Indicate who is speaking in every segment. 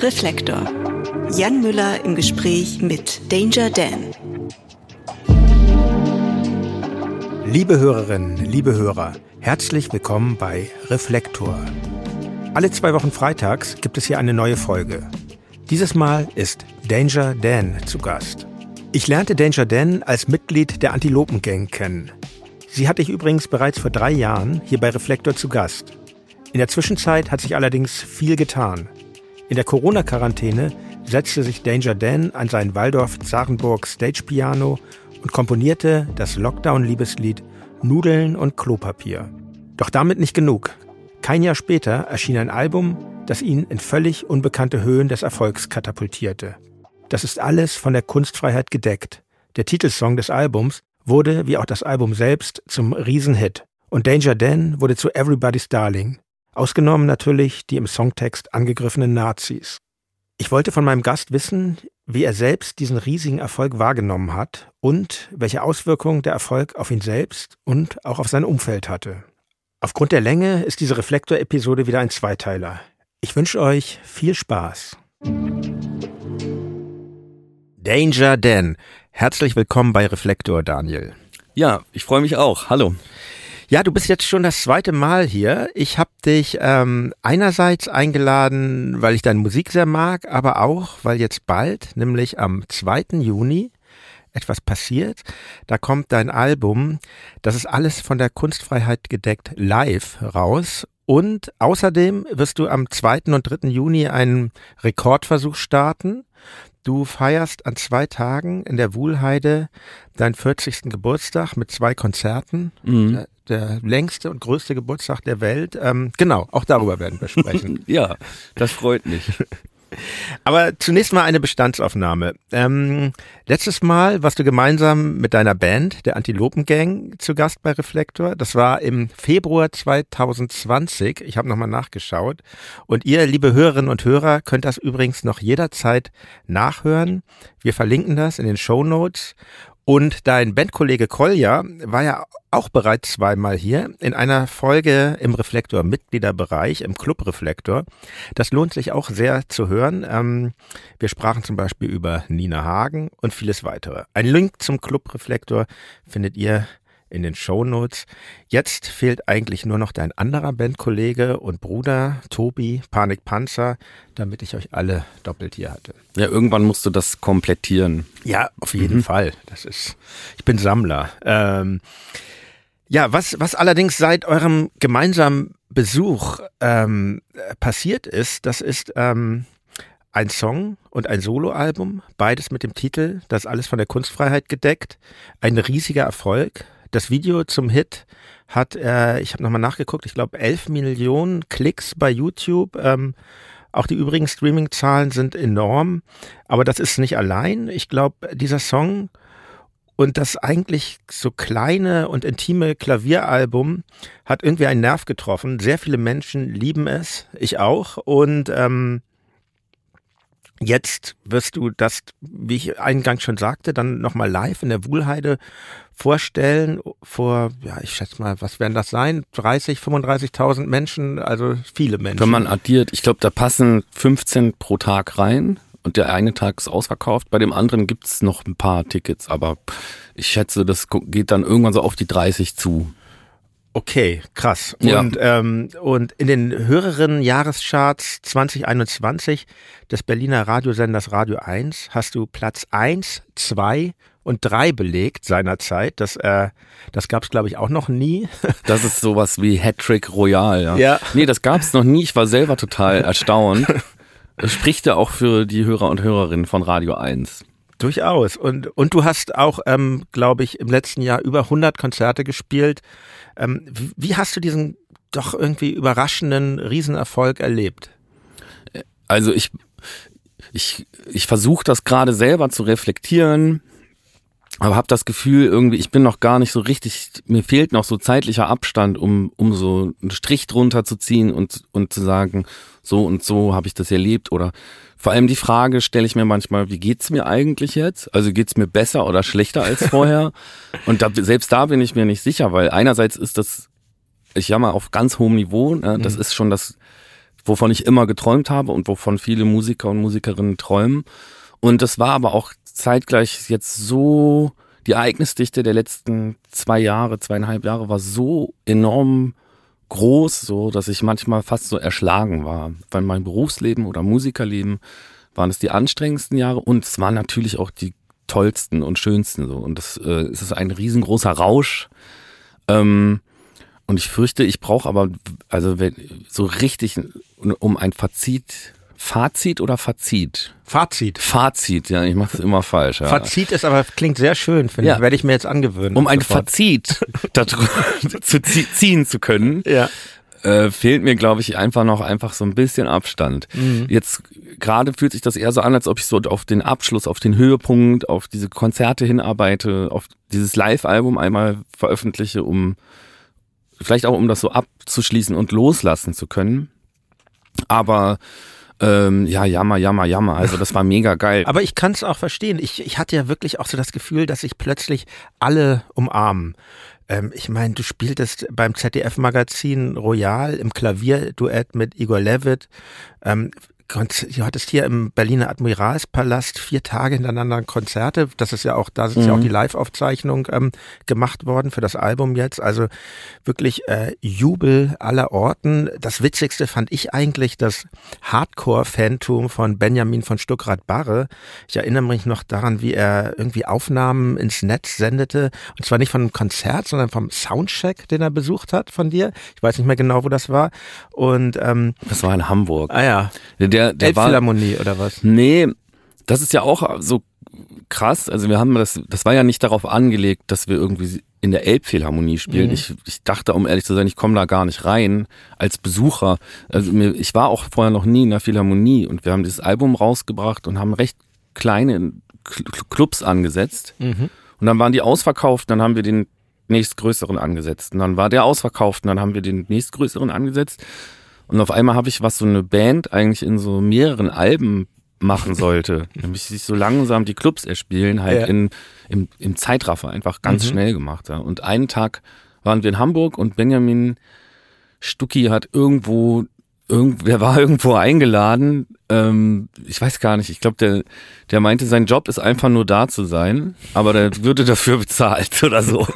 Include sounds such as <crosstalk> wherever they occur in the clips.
Speaker 1: Reflektor. Jan Müller im Gespräch mit Danger Dan.
Speaker 2: Liebe Hörerinnen, liebe Hörer, herzlich willkommen bei Reflektor. Alle zwei Wochen freitags gibt es hier eine neue Folge. Dieses Mal ist Danger Dan zu Gast. Ich lernte Danger Dan als Mitglied der Antilopen-Gang kennen. Sie hatte ich übrigens bereits vor drei Jahren hier bei Reflektor zu Gast. In der Zwischenzeit hat sich allerdings viel getan. In der Corona-Quarantäne setzte sich Danger Dan an sein Waldorf-Zarenburg Stage-Piano und komponierte das Lockdown-Liebeslied Nudeln und Klopapier. Doch damit nicht genug. Kein Jahr später erschien ein Album, das ihn in völlig unbekannte Höhen des Erfolgs katapultierte. Das ist alles von der Kunstfreiheit gedeckt. Der Titelsong des Albums wurde, wie auch das Album selbst, zum Riesenhit. Und Danger Dan wurde zu Everybody's Darling. Ausgenommen natürlich die im Songtext angegriffenen Nazis. Ich wollte von meinem Gast wissen, wie er selbst diesen riesigen Erfolg wahrgenommen hat und welche Auswirkungen der Erfolg auf ihn selbst und auch auf sein Umfeld hatte. Aufgrund der Länge ist diese Reflektor-Episode wieder ein Zweiteiler. Ich wünsche euch viel Spaß. Danger Dan. Herzlich willkommen bei Reflektor, Daniel.
Speaker 3: Ja, ich freue mich auch. Hallo.
Speaker 2: Ja, du bist jetzt schon das zweite Mal hier. Ich habe dich ähm, einerseits eingeladen, weil ich deine Musik sehr mag, aber auch, weil jetzt bald, nämlich am 2. Juni, etwas passiert. Da kommt dein Album, das ist alles von der Kunstfreiheit gedeckt, live raus. Und außerdem wirst du am 2. und 3. Juni einen Rekordversuch starten. Du feierst an zwei Tagen in der Wuhlheide deinen 40. Geburtstag mit zwei Konzerten. Mhm der längste und größte Geburtstag der Welt. Ähm, genau, auch darüber werden wir sprechen. <laughs>
Speaker 3: ja, das freut mich. <laughs>
Speaker 2: Aber zunächst mal eine Bestandsaufnahme. Ähm, letztes Mal warst du gemeinsam mit deiner Band, der Antilopen Gang, zu Gast bei Reflektor. Das war im Februar 2020. Ich habe nochmal nachgeschaut. Und ihr, liebe Hörerinnen und Hörer, könnt das übrigens noch jederzeit nachhören. Wir verlinken das in den Show Notes. Und dein Bandkollege Kolja war ja auch bereits zweimal hier in einer Folge im Reflektor Mitgliederbereich, im Club Reflektor. Das lohnt sich auch sehr zu hören. Ähm, wir sprachen zum Beispiel über Nina Hagen und vieles weitere. Ein Link zum Club Reflektor findet ihr in den Show Notes. Jetzt fehlt eigentlich nur noch dein anderer Bandkollege und Bruder, Tobi, Panikpanzer, damit ich euch alle doppelt hier hatte.
Speaker 3: Ja, irgendwann musst du das komplettieren.
Speaker 2: Ja, auf jeden mhm. Fall. Das ist, ich bin Sammler. Ähm, ja, was, was allerdings seit eurem gemeinsamen Besuch ähm, passiert ist, das ist ähm, ein Song und ein Soloalbum, beides mit dem Titel Das alles von der Kunstfreiheit gedeckt. Ein riesiger Erfolg, das Video zum Hit hat, äh, ich habe nochmal nachgeguckt, ich glaube 11 Millionen Klicks bei YouTube. Ähm, auch die übrigen Streaming-Zahlen sind enorm, aber das ist nicht allein. Ich glaube, dieser Song und das eigentlich so kleine und intime Klavieralbum hat irgendwie einen Nerv getroffen. Sehr viele Menschen lieben es, ich auch. Und ähm, Jetzt wirst du das, wie ich eingangs schon sagte, dann nochmal live in der Wuhlheide vorstellen vor, ja, ich schätze mal, was werden das sein? 30, 35.000 Menschen, also viele Menschen.
Speaker 3: Wenn man addiert, ich glaube, da passen 15 pro Tag rein und der eine Tag ist ausverkauft. Bei dem anderen gibt's noch ein paar Tickets, aber ich schätze, das geht dann irgendwann so auf die 30 zu.
Speaker 2: Okay, krass. Ja. Und, ähm, und in den höheren Jahrescharts 2021 des Berliner Radiosenders Radio 1 hast du Platz 1, 2 und 3 belegt seinerzeit. Das, äh, das gab es, glaube ich, auch noch nie. <laughs>
Speaker 3: Das ist sowas wie Hattrick Royal, ja.
Speaker 2: ja.
Speaker 3: Nee, das gab es noch nie. Ich war selber total erstaunt. <laughs> Das spricht ja auch für die Hörer und Hörerinnen von Radio 1.
Speaker 2: Durchaus. Und, und du hast auch, ähm, glaube ich, im letzten Jahr über 100 Konzerte gespielt. Ähm, wie, hast du diesen doch irgendwie überraschenden Riesenerfolg erlebt?
Speaker 3: Also ich, ich, ich versuche das gerade selber zu reflektieren, aber habe das Gefühl irgendwie, ich bin noch gar nicht so richtig, mir fehlt noch so zeitlicher Abstand, um, um so einen Strich drunter zu ziehen und, und zu sagen, so und so habe ich das erlebt oder vor allem die Frage stelle ich mir manchmal, wie geht's mir eigentlich jetzt? Also geht's mir besser oder schlechter als <laughs> vorher? Und da, selbst da bin ich mir nicht sicher, weil einerseits ist das, ich jammer auf ganz hohem Niveau, ne? das mhm. ist schon das wovon ich immer geträumt habe und wovon viele Musiker und Musikerinnen träumen. Und das war aber auch zeitgleich jetzt so, die Ereignisdichte der letzten zwei Jahre, zweieinhalb Jahre war so enorm groß, so dass ich manchmal fast so erschlagen war. Weil mein Berufsleben oder Musikerleben waren es die anstrengendsten Jahre und es waren natürlich auch die tollsten und schönsten so. Und das äh, es ist ein riesengroßer Rausch. Ähm, und ich fürchte, ich brauche aber, also wenn, so richtig, um ein Fazit Fazit oder Fazit?
Speaker 2: Fazit.
Speaker 3: Fazit, ja, ich mache es immer falsch. Ja.
Speaker 2: Fazit ist aber, klingt sehr schön, finde
Speaker 3: Ja.
Speaker 2: ich. Werde ich mir jetzt angewöhnen.
Speaker 3: Um ein
Speaker 2: sofort.
Speaker 3: Fazit <laughs> zu zie- ziehen zu können,
Speaker 2: Ja.
Speaker 3: äh, fehlt mir, glaube ich, einfach noch einfach so ein bisschen Abstand.
Speaker 2: Mhm.
Speaker 3: Jetzt gerade fühlt sich das eher so an, als ob ich so auf den Abschluss, auf den Höhepunkt, auf diese Konzerte hinarbeite, auf dieses Live-Album einmal veröffentliche, um vielleicht auch um das so abzuschließen und loslassen zu können. Aber ähm, ja, jammer, jammer, jammer. Also das war mega geil.
Speaker 2: Aber ich kann es auch verstehen. Ich, ich hatte ja wirklich auch so das Gefühl, dass sich plötzlich alle umarmen. Ähm, ich meine, du spieltest beim ZDF-Magazin Royal im Klavierduett mit Igor Levitt. Ähm, du hattest hier im Berliner Admiralspalast vier Tage hintereinander Konzerte. Das ist ja auch, da ist ja auch die Live-Aufzeichnung ähm, gemacht worden für das Album jetzt. Also wirklich äh, Jubel aller Orten. Das Witzigste fand ich eigentlich das Hardcore-Phantom von Benjamin von Stuckrad-Barre. Ich erinnere mich noch daran, wie er irgendwie Aufnahmen ins Netz sendete. Und zwar nicht von einem Konzert, sondern vom Soundcheck, den er besucht hat von dir. Ich weiß nicht mehr genau, wo das war. Und ähm,
Speaker 3: Das war in Hamburg.
Speaker 2: ah ja,
Speaker 3: Der, der war,
Speaker 2: Elbphilharmonie oder was?
Speaker 3: Nee, das ist ja auch so krass. Also wir haben das, das war ja nicht darauf angelegt, dass wir irgendwie in der Elbphilharmonie spielen.
Speaker 2: Mhm.
Speaker 3: Ich, ich dachte, um ehrlich zu sein, ich komme da gar nicht rein als Besucher. Also mir, ich war auch vorher noch nie in der Philharmonie und wir haben dieses Album rausgebracht und haben recht kleine Cl- Clubs angesetzt.
Speaker 2: Mhm.
Speaker 3: Und dann waren die ausverkauft, dann haben wir den nächstgrößeren angesetzt. Und dann war der ausverkauft und dann haben wir den nächstgrößeren angesetzt. Und auf einmal habe ich, was so eine Band eigentlich in so mehreren Alben machen sollte, <laughs> nämlich sich so langsam die Clubs erspielen, halt
Speaker 2: Ja.
Speaker 3: in, im, im Zeitraffer einfach ganz
Speaker 2: Mhm.
Speaker 3: schnell gemacht. Ja. Und einen Tag waren wir in Hamburg und Benjamin Stucki hat irgendwo, irgendwer war irgendwo eingeladen. Ähm, ich weiß gar nicht, ich glaube, der, der meinte, sein Job ist einfach nur da zu sein, aber der würde dafür <laughs> bezahlt oder so.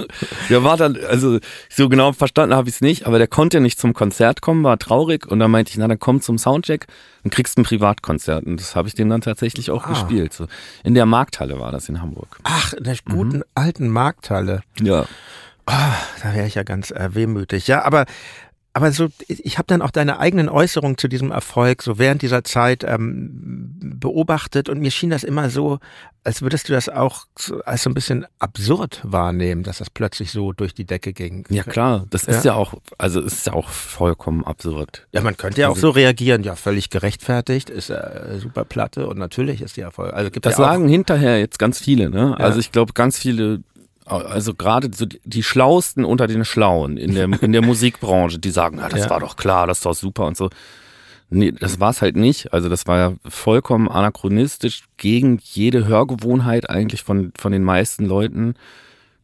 Speaker 3: <laughs> der war dann, also so genau verstanden habe ich es nicht, aber der konnte nicht zum Konzert kommen, war traurig und dann meinte ich, na dann komm zum Soundcheck und kriegst ein Privatkonzert. Und das habe ich dem dann tatsächlich auch
Speaker 2: Ah.
Speaker 3: gespielt. So. In der Markthalle war das in Hamburg.
Speaker 2: Ach, in der guten alten Markthalle.
Speaker 3: Ja.
Speaker 2: Da wäre ich ja ganz äh, wehmütig. Ja, aber aber so, ich habe dann auch deine eigenen Äußerungen zu diesem Erfolg so während dieser Zeit ähm, beobachtet und mir schien das immer so, als würdest du das auch als so ein bisschen absurd wahrnehmen, dass das plötzlich so durch die Decke ging.
Speaker 3: Ja klar, das
Speaker 2: Ja.
Speaker 3: ist ja auch, also ist ja auch vollkommen absurd.
Speaker 2: Ja, man könnte ja auch
Speaker 3: Also-
Speaker 2: so reagieren, ja, völlig gerechtfertigt, ist äh, super Platte und natürlich ist die Erfolg. Also gibt
Speaker 3: Das
Speaker 2: ja
Speaker 3: sagen hinterher jetzt ganz viele, ne?
Speaker 2: Ja.
Speaker 3: Also ich glaube, ganz viele, also gerade so die, Schlausten unter den Schlauen in der, in der <laughs> Musikbranche, die sagen, ja, das
Speaker 2: Ja.
Speaker 3: war doch klar, das ist doch super und so. Nee, das war es halt nicht. Also das war ja vollkommen anachronistisch gegen jede Hörgewohnheit eigentlich von, von den meisten Leuten.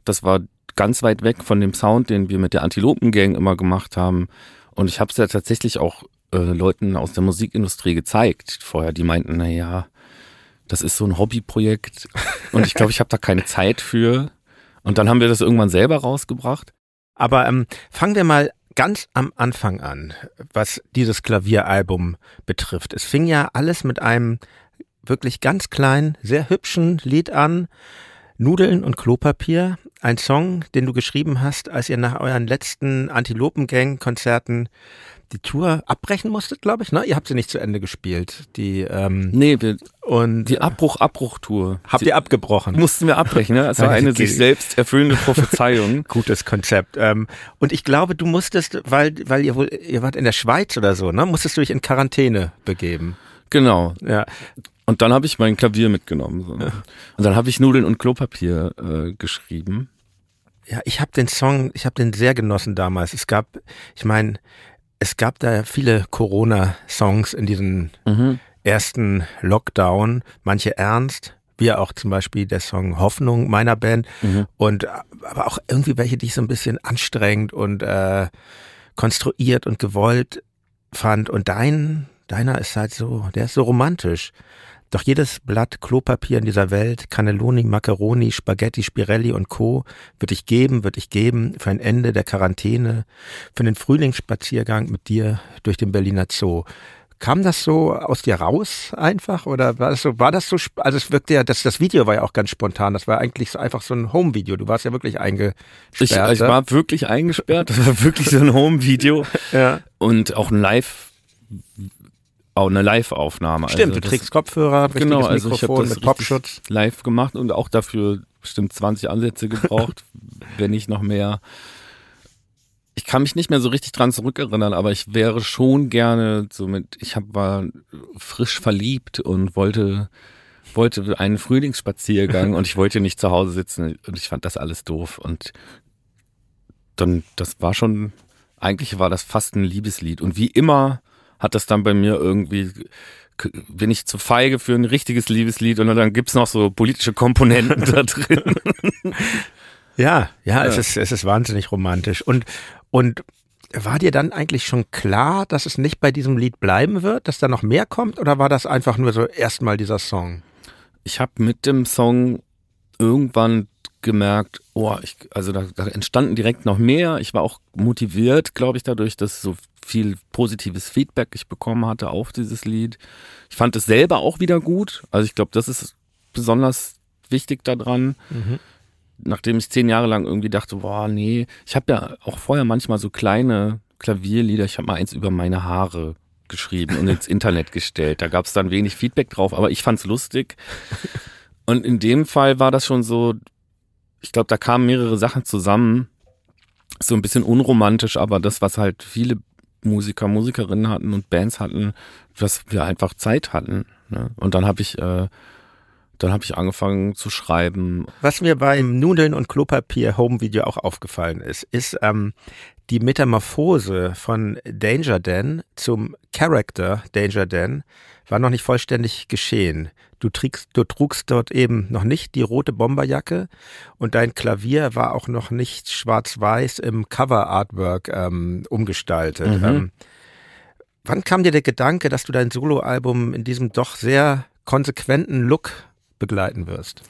Speaker 3: Das war ganz weit weg von dem Sound, den wir mit der Antilopen-Gang immer gemacht haben. Und ich habe es ja tatsächlich auch äh, Leuten aus der Musikindustrie gezeigt vorher, die meinten, na ja, das ist so ein Hobbyprojekt und ich glaube, ich habe da keine Zeit für. Und dann haben wir das irgendwann selber rausgebracht.
Speaker 2: Aber ähm, fangen wir mal ganz am Anfang an, was dieses Klavieralbum betrifft. Es fing ja alles mit einem wirklich ganz kleinen, sehr hübschen Lied an. Nudeln und Klopapier. Ein Song, den du geschrieben hast, als ihr nach euren letzten Antilopengang-Konzerten die Tour abbrechen musstet, glaube ich. Ne? Ihr habt sie nicht zu Ende gespielt. Die, ähm,
Speaker 3: Nee, wir,
Speaker 2: und
Speaker 3: die Abbruch-Abbruch-Tour.
Speaker 2: habt ihr abgebrochen.
Speaker 3: Mussten wir abbrechen, ne? Das war <laughs> eine sich selbst erfüllende Prophezeiung. <laughs>
Speaker 2: Gutes Konzept. Ähm, und ich glaube, du musstest, weil, weil ihr wohl, ihr wart in der Schweiz oder so, ne? Musstest du dich in Quarantäne begeben.
Speaker 3: Genau.
Speaker 2: Ja.
Speaker 3: Und dann habe ich mein Klavier mitgenommen. So. Und dann habe ich Nudeln und Klopapier äh, geschrieben.
Speaker 2: Ja, ich habe den Song, ich habe den sehr genossen damals. Es gab, ich meine, es gab da viele Corona-Songs in diesem
Speaker 3: Mhm.
Speaker 2: ersten Lockdown, manche ernst, wie auch zum Beispiel der Song Hoffnung meiner Band
Speaker 3: Mhm.
Speaker 2: und aber auch irgendwie welche, die ich so ein bisschen anstrengend und äh, konstruiert und gewollt fand. Und dein, deiner ist halt so, der ist so romantisch. Doch jedes Blatt Klopapier in dieser Welt, Cannelloni, Macaroni, Spaghetti, Spirelli und Co. wird ich geben, wird ich geben für ein Ende der Quarantäne, für den Frühlingsspaziergang mit dir durch den Berliner Zoo. Kam das so aus dir raus einfach oder war das so, war das so, also es wirkte ja, das, das Video war ja auch ganz spontan, das war eigentlich so einfach so ein Home-Video, du warst ja wirklich eingesperrt.
Speaker 3: Ich, ich
Speaker 2: ne?
Speaker 3: war wirklich eingesperrt, das war wirklich so ein Home-Video <laughs>
Speaker 2: ja.
Speaker 3: und auch ein Live, auch eine Live-Aufnahme.
Speaker 2: Stimmt,
Speaker 3: also
Speaker 2: du trägst Kopfhörer,
Speaker 3: genau, also ich
Speaker 2: Mikrofon
Speaker 3: das
Speaker 2: mit Popschutz.
Speaker 3: live gemacht und auch dafür bestimmt 20 Ansätze gebraucht, <laughs> wenn nicht noch mehr. Ich kann mich nicht mehr so richtig dran zurückerinnern, aber ich wäre schon gerne so mit, ich hab, war frisch verliebt und wollte, wollte einen Frühlingsspaziergang und ich wollte nicht zu Hause sitzen und ich fand das alles doof und dann, das war schon, eigentlich war das fast ein Liebeslied und wie immer hat das dann bei mir irgendwie bin ich zu feige für ein richtiges Liebeslied und dann gibt's noch so politische Komponenten <laughs> da drin.
Speaker 2: Ja, ja, es ist, es ist wahnsinnig romantisch. Und, und war dir dann eigentlich schon klar, dass es nicht bei diesem Lied bleiben wird, dass da noch mehr kommt? Oder war das einfach nur so erstmal dieser Song?
Speaker 3: Ich habe mit dem Song irgendwann gemerkt, oh, ich, also da, da entstanden direkt noch mehr. Ich war auch motiviert, glaube ich, dadurch, dass so viel positives Feedback ich bekommen hatte auf dieses Lied. Ich fand es selber auch wieder gut. Also ich glaube, das ist besonders wichtig daran.
Speaker 2: Mhm.
Speaker 3: Nachdem ich zehn Jahre lang irgendwie dachte, boah, nee, ich habe ja auch vorher manchmal so kleine Klavierlieder. Ich habe mal eins über meine Haare geschrieben und ins Internet gestellt. Da gab es dann wenig Feedback drauf, aber ich fand's lustig. <laughs> Und in dem Fall war das schon so, ich glaube, da kamen mehrere Sachen zusammen. So ein bisschen unromantisch, aber das, was halt viele Musiker, Musikerinnen hatten und Bands hatten, was wir einfach Zeit hatten. Ne? Und dann habe ich, äh, dann habe ich angefangen zu schreiben.
Speaker 2: Was mir beim Nudeln und Klopapier Home Video auch aufgefallen ist, ist ähm, die Metamorphose von Danger Dan zum Character Danger Dan war noch nicht vollständig geschehen. Du, trägst, du trugst dort eben noch nicht die rote Bomberjacke und dein Klavier war auch noch nicht schwarz-weiß im Cover-Artwork ähm, umgestaltet.
Speaker 3: Mhm.
Speaker 2: Ähm, wann kam dir der Gedanke, dass du dein Soloalbum in diesem doch sehr konsequenten Look begleiten wirst?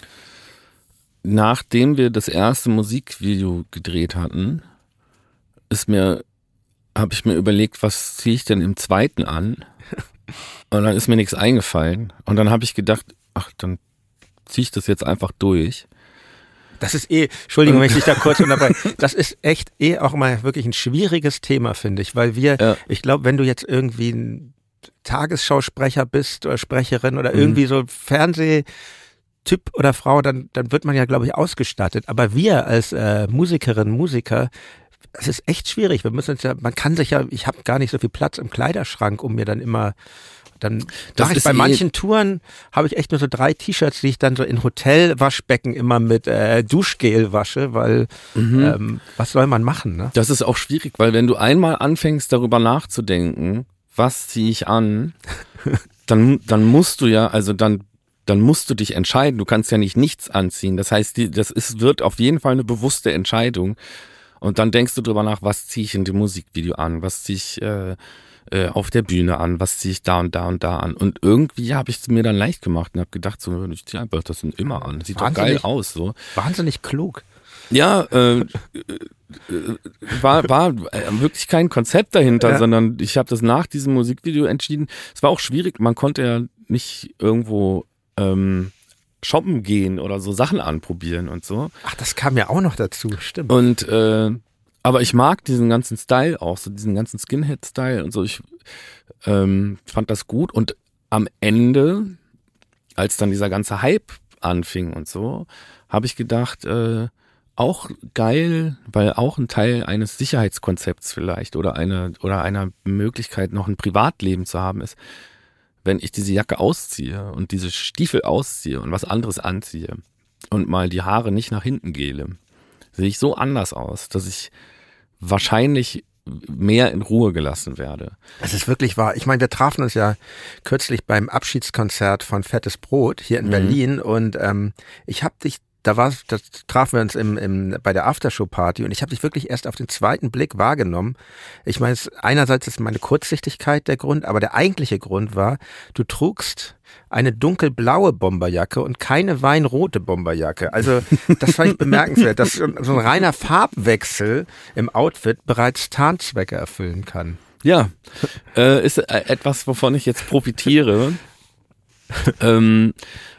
Speaker 3: Nachdem wir das erste Musikvideo gedreht hatten, ist mir, habe ich mir überlegt, was ziehe ich denn im zweiten an? <laughs> Und dann ist mir nichts eingefallen. Und dann habe ich gedacht, ach, dann ziehe ich das jetzt einfach durch.
Speaker 2: Das ist eh, Entschuldigung, wenn ich dich da kurz <laughs> unterbreche. Das ist echt eh auch mal wirklich ein schwieriges Thema, finde ich, weil wir,
Speaker 3: Ja.
Speaker 2: ich glaube, wenn du jetzt irgendwie ein Tagesschausprecher bist oder Sprecherin oder irgendwie so Fernsehtyp oder Frau, dann, dann wird man ja, glaube ich, ausgestattet. Aber wir als äh, Musikerinnen, Musiker, es ist echt schwierig. Wir müssen uns ja, man kann sich ja, ich habe gar nicht so viel Platz im Kleiderschrank, um mir dann immer dann
Speaker 3: Das
Speaker 2: mache ich bei
Speaker 3: eh-
Speaker 2: manchen Touren habe ich echt nur so drei T-Shirts, die ich dann so in Hotelwaschbecken immer mit äh, Duschgel wasche, weil ähm, was soll man machen, ne?
Speaker 3: Das ist auch schwierig, weil wenn du einmal anfängst, darüber nachzudenken, was ziehe ich an, <laughs> dann, dann musst du ja, also dann, dann musst du dich entscheiden. Du kannst ja nicht nichts anziehen. Das heißt, die, das ist, wird auf jeden Fall eine bewusste Entscheidung. Und dann denkst du drüber nach, was ziehe ich in dem Musikvideo an, was ziehe ich äh, äh, auf der Bühne an, was ziehe ich da und da und da an. Und irgendwie habe ich es mir dann leicht gemacht und habe gedacht, so, ich ziehe einfach das immer an. Sieht doch geil
Speaker 2: Wahnsinnig.
Speaker 3: aus. so.
Speaker 2: Wahnsinnig klug.
Speaker 3: Ja, äh, äh, war, war äh, wirklich kein Konzept dahinter, <laughs>
Speaker 2: Ja.
Speaker 3: sondern ich habe das nach diesem Musikvideo entschieden. Es war auch schwierig, man konnte ja nicht irgendwo ähm, shoppen gehen oder so Sachen anprobieren und so.
Speaker 2: Ach, das kam ja auch noch dazu, stimmt.
Speaker 3: Und äh, aber ich mag diesen ganzen Style auch, so diesen ganzen Skinhead-Style und so. Ich ähm, fand das gut. Und am Ende, als dann dieser ganze Hype anfing und so, habe ich gedacht, äh, auch geil, weil auch ein Teil eines Sicherheitskonzepts vielleicht oder eine oder einer Möglichkeit, noch ein Privatleben zu haben, ist, wenn ich diese Jacke ausziehe und diese Stiefel ausziehe und was anderes anziehe und mal die Haare nicht nach hinten gehle, sehe ich so anders aus, dass ich wahrscheinlich mehr in Ruhe gelassen werde.
Speaker 2: Es ist wirklich wahr. Ich meine, wir trafen uns ja kürzlich beim Abschiedskonzert von Fettes Brot hier in
Speaker 3: Mhm.
Speaker 2: Berlin und ähm, ich habe dich da war, da trafen wir uns im, im, bei der Aftershow-Party und ich habe dich wirklich erst auf den zweiten Blick wahrgenommen. Ich meine, einerseits ist meine Kurzsichtigkeit der Grund, aber der eigentliche Grund war, du trugst eine dunkelblaue Bomberjacke und keine weinrote Bomberjacke. Also das fand ich bemerkenswert, dass so ein reiner Farbwechsel im Outfit bereits Tarnzwecke erfüllen kann.
Speaker 3: Ja, äh, ist äh, etwas, wovon ich jetzt profitiere. <laughs> ähm,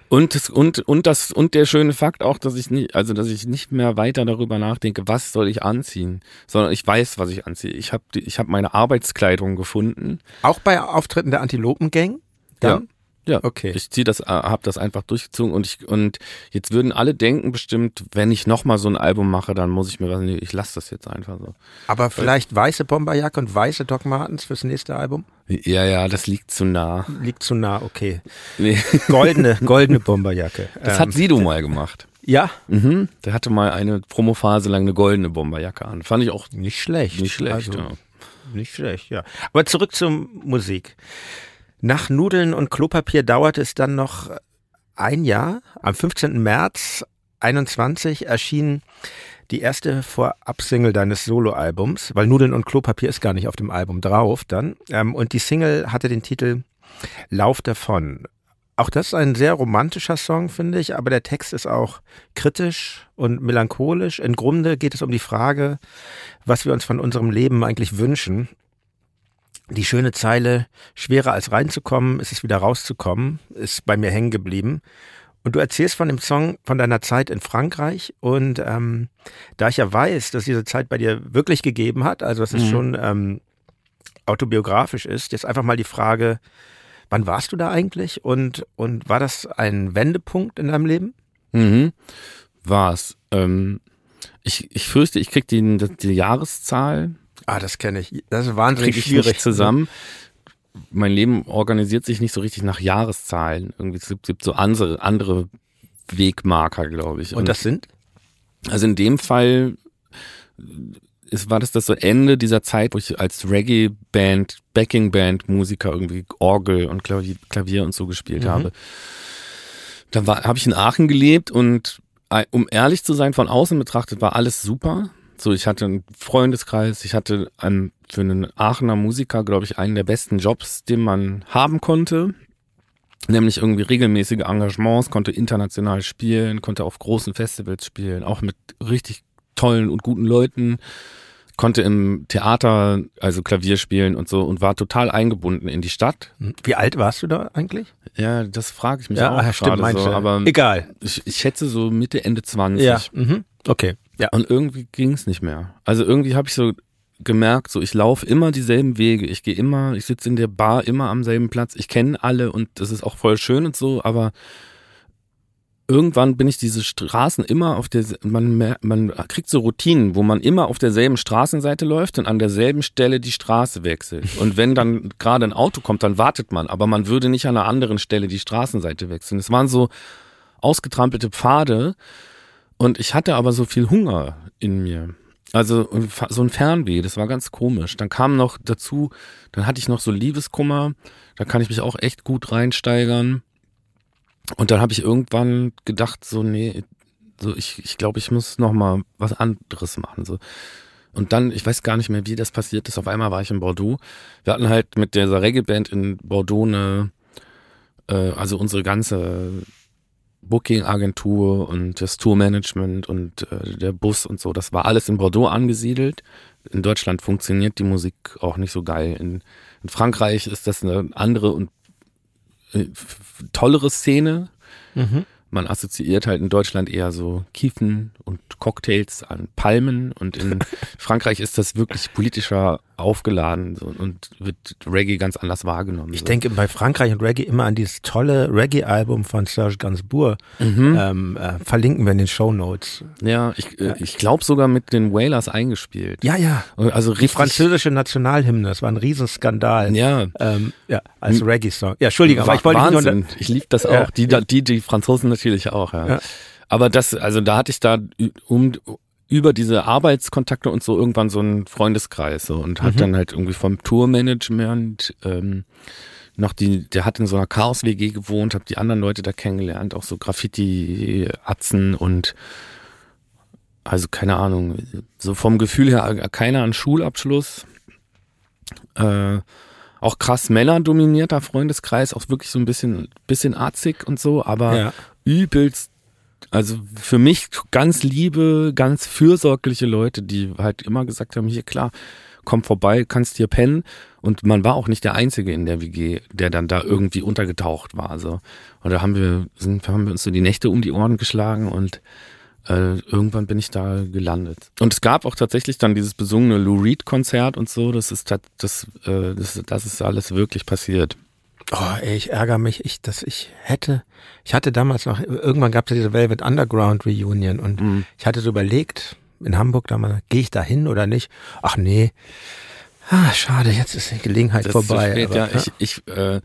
Speaker 3: und, und, und das, und der schöne Fakt auch, dass ich nicht, also, dass ich nicht mehr weiter darüber nachdenke, was soll ich anziehen, sondern ich weiß, was ich anziehe. Ich habe, ich habe meine Arbeitskleidung gefunden.
Speaker 2: Auch bei Auftritten der Antilopengang?
Speaker 3: Dann? Ja. Ja, okay. Ich ziehe das, äh, habe das einfach durchgezogen und ich und jetzt würden alle denken bestimmt, wenn ich noch mal so ein Album mache, dann muss ich mir was. Ich lasse das jetzt einfach so.
Speaker 2: Aber vielleicht weiße Bomberjacke und weiße Doc Martens fürs nächste Album?
Speaker 3: Ja, ja, das liegt zu nah.
Speaker 2: Liegt zu nah, okay. Nee. <laughs> Goldene, goldene Bomberjacke.
Speaker 3: Das ähm, hat Sido mal gemacht.
Speaker 2: Ja?
Speaker 3: Mhm. Der hatte mal eine Promophase lang eine goldene Bomberjacke an. Fand ich auch
Speaker 2: nicht schlecht.
Speaker 3: Nicht schlecht, also, ja.
Speaker 2: Nicht schlecht, ja. Aber zurück zur Musik. Nach Nudeln und Klopapier dauerte es dann noch ein Jahr. Am 15. März 21 erschien die erste Vorab-Single deines Soloalbums, weil Nudeln und Klopapier ist gar nicht auf dem Album drauf dann. Ähm, und die Single hatte den Titel Lauf davon. Auch das ist ein sehr romantischer Song, finde ich, aber der Text ist auch kritisch und melancholisch. Im Grunde geht es um die Frage, was wir uns von unserem Leben eigentlich wünschen die schöne Zeile, schwerer als reinzukommen, ist es wieder rauszukommen, ist bei mir hängen geblieben. Und du erzählst von dem Song, von deiner Zeit in Frankreich. Und ähm, da ich ja weiß, dass diese Zeit bei dir wirklich gegeben hat, also dass es mhm. schon ähm, autobiografisch ist, jetzt einfach mal die Frage, wann warst du da eigentlich? Und, und war das ein Wendepunkt in deinem Leben?
Speaker 3: Mhm. War es. Ähm, ich, ich fürchte, ich krieg die, die Jahreszahl
Speaker 2: Ah, das kenne ich. Das ist wahnsinnig Krieg ich schwierig
Speaker 3: nicht zusammen. Mein Leben organisiert sich nicht so richtig nach Jahreszahlen. Irgendwie es gibt, so andere, andere Wegmarker, glaube ich.
Speaker 2: Und, Und das sind?
Speaker 3: Also in dem Fall ist, war das das so Ende dieser Zeit, wo ich als Reggae-Band, Backing-Band-Musiker irgendwie Orgel und Klavier, Klavier und so gespielt mhm. habe. Da habe ich in Aachen gelebt und äh, um ehrlich zu sein, von außen betrachtet war alles super. So, ich hatte einen Freundeskreis, ich hatte einen, für einen Aachener Musiker, glaube ich, einen der besten Jobs, den man haben konnte. Nämlich irgendwie regelmäßige Engagements, konnte international spielen, konnte auf großen Festivals spielen, auch mit richtig tollen und guten Leuten, konnte im Theater also Klavier spielen und so und war total eingebunden in die Stadt.
Speaker 2: Wie alt warst du da eigentlich?
Speaker 3: Ja, das frage ich mich ja, auch ach, stimmt, so, aber
Speaker 2: egal.
Speaker 3: Ich, ich schätze so Mitte Ende 20.
Speaker 2: Ja, mhm. okay.
Speaker 3: Ja. Und irgendwie ging es nicht mehr. Also irgendwie habe ich so gemerkt, so ich laufe immer dieselben Wege, ich gehe immer, ich sitze in der Bar immer am selben Platz, ich kenne alle und das ist auch voll schön und so, aber irgendwann bin ich diese Straßen immer auf der, man, man kriegt so Routinen, wo man immer auf derselben Straßenseite läuft und an derselben Stelle die Straße wechselt. Und wenn dann gerade ein Auto kommt, dann wartet man, aber man würde nicht an einer anderen Stelle die Straßenseite wechseln. Es waren so ausgetrampelte Pfade, und ich hatte aber so viel Hunger in mir. Also so ein Fernweh, das war ganz komisch. Dann kam noch dazu, dann hatte ich noch so Liebeskummer, da kann ich mich auch echt gut reinsteigern. Und dann habe ich irgendwann gedacht, so, nee, so ich, ich glaube, ich muss noch mal was anderes machen. So. Und dann, ich weiß gar nicht mehr, wie das passiert ist. Auf einmal war ich in Bordeaux. Wir hatten halt mit dieser Reggae-Band in Bordeaux eine, äh, also unsere ganze Booking-Agentur und das Tourmanagement und äh, der Bus und so, das war alles in Bordeaux angesiedelt. In Deutschland funktioniert die Musik auch nicht so geil. In, in Frankreich ist das eine andere und äh, tollere Szene. Mhm. Man assoziiert halt in Deutschland eher so Kiefen und Cocktails an Palmen und in <laughs> Frankreich ist das wirklich politischer aufgeladen und wird Reggae ganz anders wahrgenommen.
Speaker 2: Ich so. denke bei Frankreich und Reggae immer an dieses tolle Reggae-Album von Serge Gainsbourg. Mhm. Ähm, äh, verlinken wir in den Show Notes.
Speaker 3: Ja, ich, äh, ich glaube sogar mit den Wailers eingespielt.
Speaker 2: Ja, ja.
Speaker 3: Also
Speaker 2: Die französische Nationalhymne, das war ein Riesenskandal.
Speaker 3: Ja.
Speaker 2: Ähm, ja, als Reggae-Song. Ja, Entschuldigung, aber ich wollte
Speaker 3: Wahnsinn. Nur, ich liebe das auch. Ja, die, die, die Franzosen natürlich auch, ja. ja. Aber das, also da hatte ich da um, über diese Arbeitskontakte und so irgendwann so einen Freundeskreis so, und mhm. hat dann halt irgendwie vom Tourmanagement ähm, noch die, der hat in so einer Chaos-WG gewohnt, habe die anderen Leute da kennengelernt, auch so Graffiti-Atzen und also keine Ahnung, so vom Gefühl her keiner an Schulabschluss. Äh, auch krass Männer dominierter Freundeskreis, auch wirklich so ein bisschen, bisschen arzig und so, aber ja. übelst, also für mich ganz liebe, ganz fürsorgliche Leute, die halt immer gesagt haben, hier klar, komm vorbei, kannst hier pennen. Und man war auch nicht der Einzige in der WG, der dann da irgendwie untergetaucht war. So. Und da haben wir, sind, haben wir uns so die Nächte um die Ohren geschlagen und äh, irgendwann bin ich da gelandet. Und es gab auch tatsächlich dann dieses besungene Lou Reed Konzert und so. Das ist das, äh, das, das ist alles wirklich passiert.
Speaker 2: Oh, ey, ich ärgere mich, ich, dass ich hätte, ich hatte damals noch, irgendwann gab es ja diese Velvet Underground Reunion und mhm. ich hatte so überlegt, in Hamburg damals, gehe ich da hin oder nicht? Ach nee, ah, schade, jetzt ist die Gelegenheit das vorbei.
Speaker 3: Spät, aber, ja, ja, ich, ich, äh,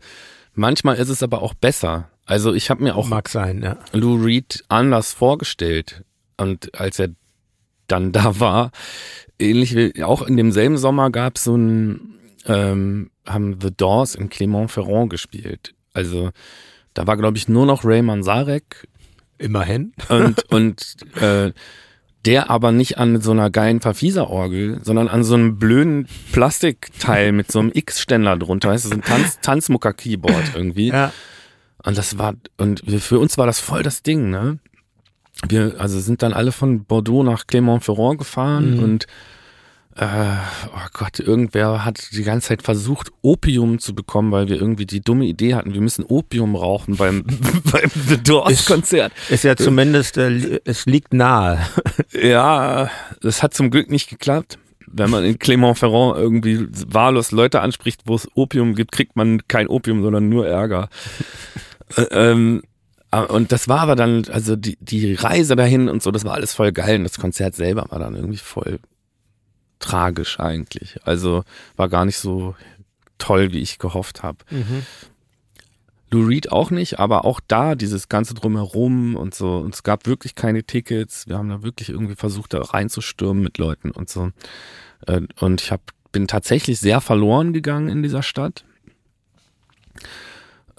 Speaker 3: manchmal ist es aber auch besser. Also ich habe mir auch
Speaker 2: Mag sein, ja.
Speaker 3: Lou Reed anders vorgestellt. Und als er dann da war, ähnlich wie auch in demselben Sommer gab es so ein, ähm, haben The Doors in Clermont-Ferrand gespielt. Also da war, glaube ich, nur noch Ray Manzarek.
Speaker 2: Immerhin.
Speaker 3: Und, <laughs> und äh, der aber nicht an so einer geilen Verfieser-Orgel, sondern an so einem blöden Plastikteil mit so einem X-Ständer drunter, weißt du, so ein Tanz Tanzmucker-Keyboard irgendwie. Ja. Und das war, und für uns war das voll das Ding, ne? wir also sind dann alle von Bordeaux nach Clermont-Ferrand gefahren mhm. und äh, oh Gott, irgendwer hat die ganze Zeit versucht, Opium zu bekommen, weil wir irgendwie die dumme Idee hatten, wir müssen Opium rauchen beim, <laughs> beim The Doors-Konzert.
Speaker 2: Ist, ist, ja zumindest, äh, es liegt nahe. <laughs>
Speaker 3: ja, das hat zum Glück nicht geklappt. Wenn man in Clermont-Ferrand irgendwie wahllos Leute anspricht, wo es Opium gibt, kriegt man kein Opium, sondern nur Ärger. <laughs> äh, ähm, und das war aber dann, also die, die Reise dahin und so, das war alles voll geil. Und das Konzert selber war dann irgendwie voll tragisch eigentlich. Also war gar nicht so toll, wie ich gehofft habe. Mhm. Lou Reed auch nicht, aber auch da dieses ganze drumherum und so. Und es gab wirklich keine Tickets. Wir haben da wirklich irgendwie versucht, da reinzustürmen mit Leuten und so. Äh, und ich hab, bin tatsächlich sehr verloren gegangen in dieser Stadt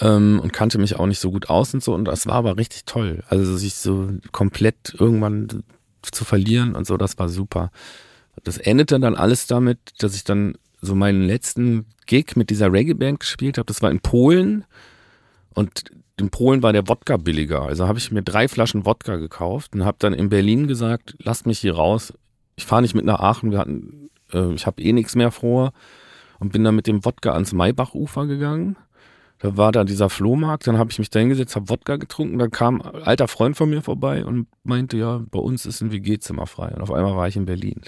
Speaker 3: ähm, und kannte mich auch nicht so gut aus und so. Und das war aber richtig toll. Also sich so komplett irgendwann zu verlieren und so, das war super. Das endete dann alles damit, dass ich dann so meinen letzten Gig mit dieser Reggae-Band gespielt habe. Das war in Polen und in Polen war der Wodka billiger. Also habe ich mir drei Flaschen Wodka gekauft und habe dann in Berlin gesagt, lasst mich hier raus. Ich fahre nicht mit nach Aachen, wir hatten, äh, ich habe eh nichts mehr vor und bin dann mit dem Wodka ans Maybachufer gegangen da war da dieser Flohmarkt, dann habe ich mich da hingesetzt, habe Wodka getrunken, dann kam ein alter Freund von mir vorbei und meinte, ja, bei uns ist ein WG-Zimmer frei. Und auf einmal war ich in Berlin.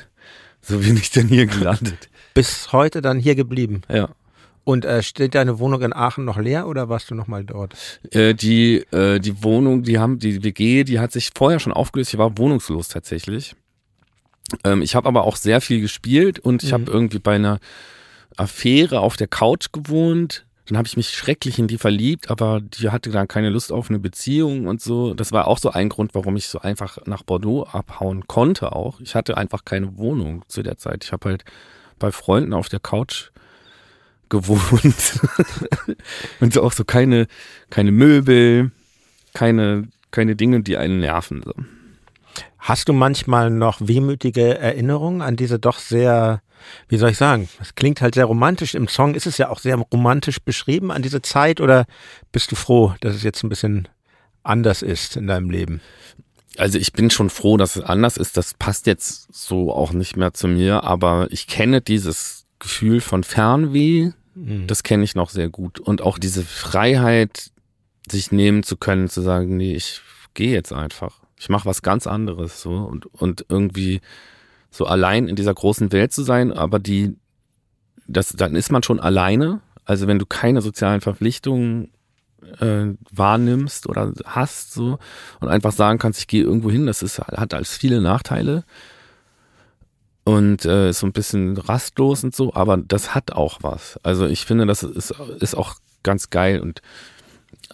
Speaker 3: So bin ich denn hier gelandet.
Speaker 2: Bis heute dann hier geblieben?
Speaker 3: Ja.
Speaker 2: Und äh, steht deine Wohnung in Aachen noch leer oder warst du noch mal dort?
Speaker 3: Äh, die äh, die Wohnung, die haben die WG, die hat sich vorher schon aufgelöst. Ich war wohnungslos tatsächlich. Ähm, ich habe aber auch sehr viel gespielt und ich mhm. habe irgendwie bei einer Affäre auf der Couch gewohnt dann habe ich mich schrecklich in die verliebt, aber die hatte dann keine Lust auf eine Beziehung und so. Das war auch so ein Grund, warum ich so einfach nach Bordeaux abhauen konnte auch. Ich hatte einfach keine Wohnung zu der Zeit. Ich habe halt bei Freunden auf der Couch gewohnt <laughs> und so auch so keine keine Möbel, keine keine Dinge, die einen nerven so.
Speaker 2: Hast du manchmal noch wehmütige Erinnerungen an diese doch sehr wie soll ich sagen, es klingt halt sehr romantisch. Im Song ist es ja auch sehr romantisch beschrieben an diese Zeit oder bist du froh, dass es jetzt ein bisschen anders ist in deinem Leben?
Speaker 3: Also ich bin schon froh, dass es anders ist. Das passt jetzt so auch nicht mehr zu mir, aber ich kenne dieses Gefühl von Fernweh, mhm. das kenne ich noch sehr gut. Und auch diese Freiheit, sich nehmen zu können, zu sagen, nee, ich gehe jetzt einfach. Ich mache was ganz anderes so und, und irgendwie so allein in dieser großen Welt zu sein, aber die, das, dann ist man schon alleine. Also wenn du keine sozialen Verpflichtungen äh, wahrnimmst oder hast so und einfach sagen kannst, ich gehe irgendwo hin, das ist, hat als viele Nachteile und äh, ist so ein bisschen rastlos und so, aber das hat auch was. Also ich finde, das ist, ist auch ganz geil und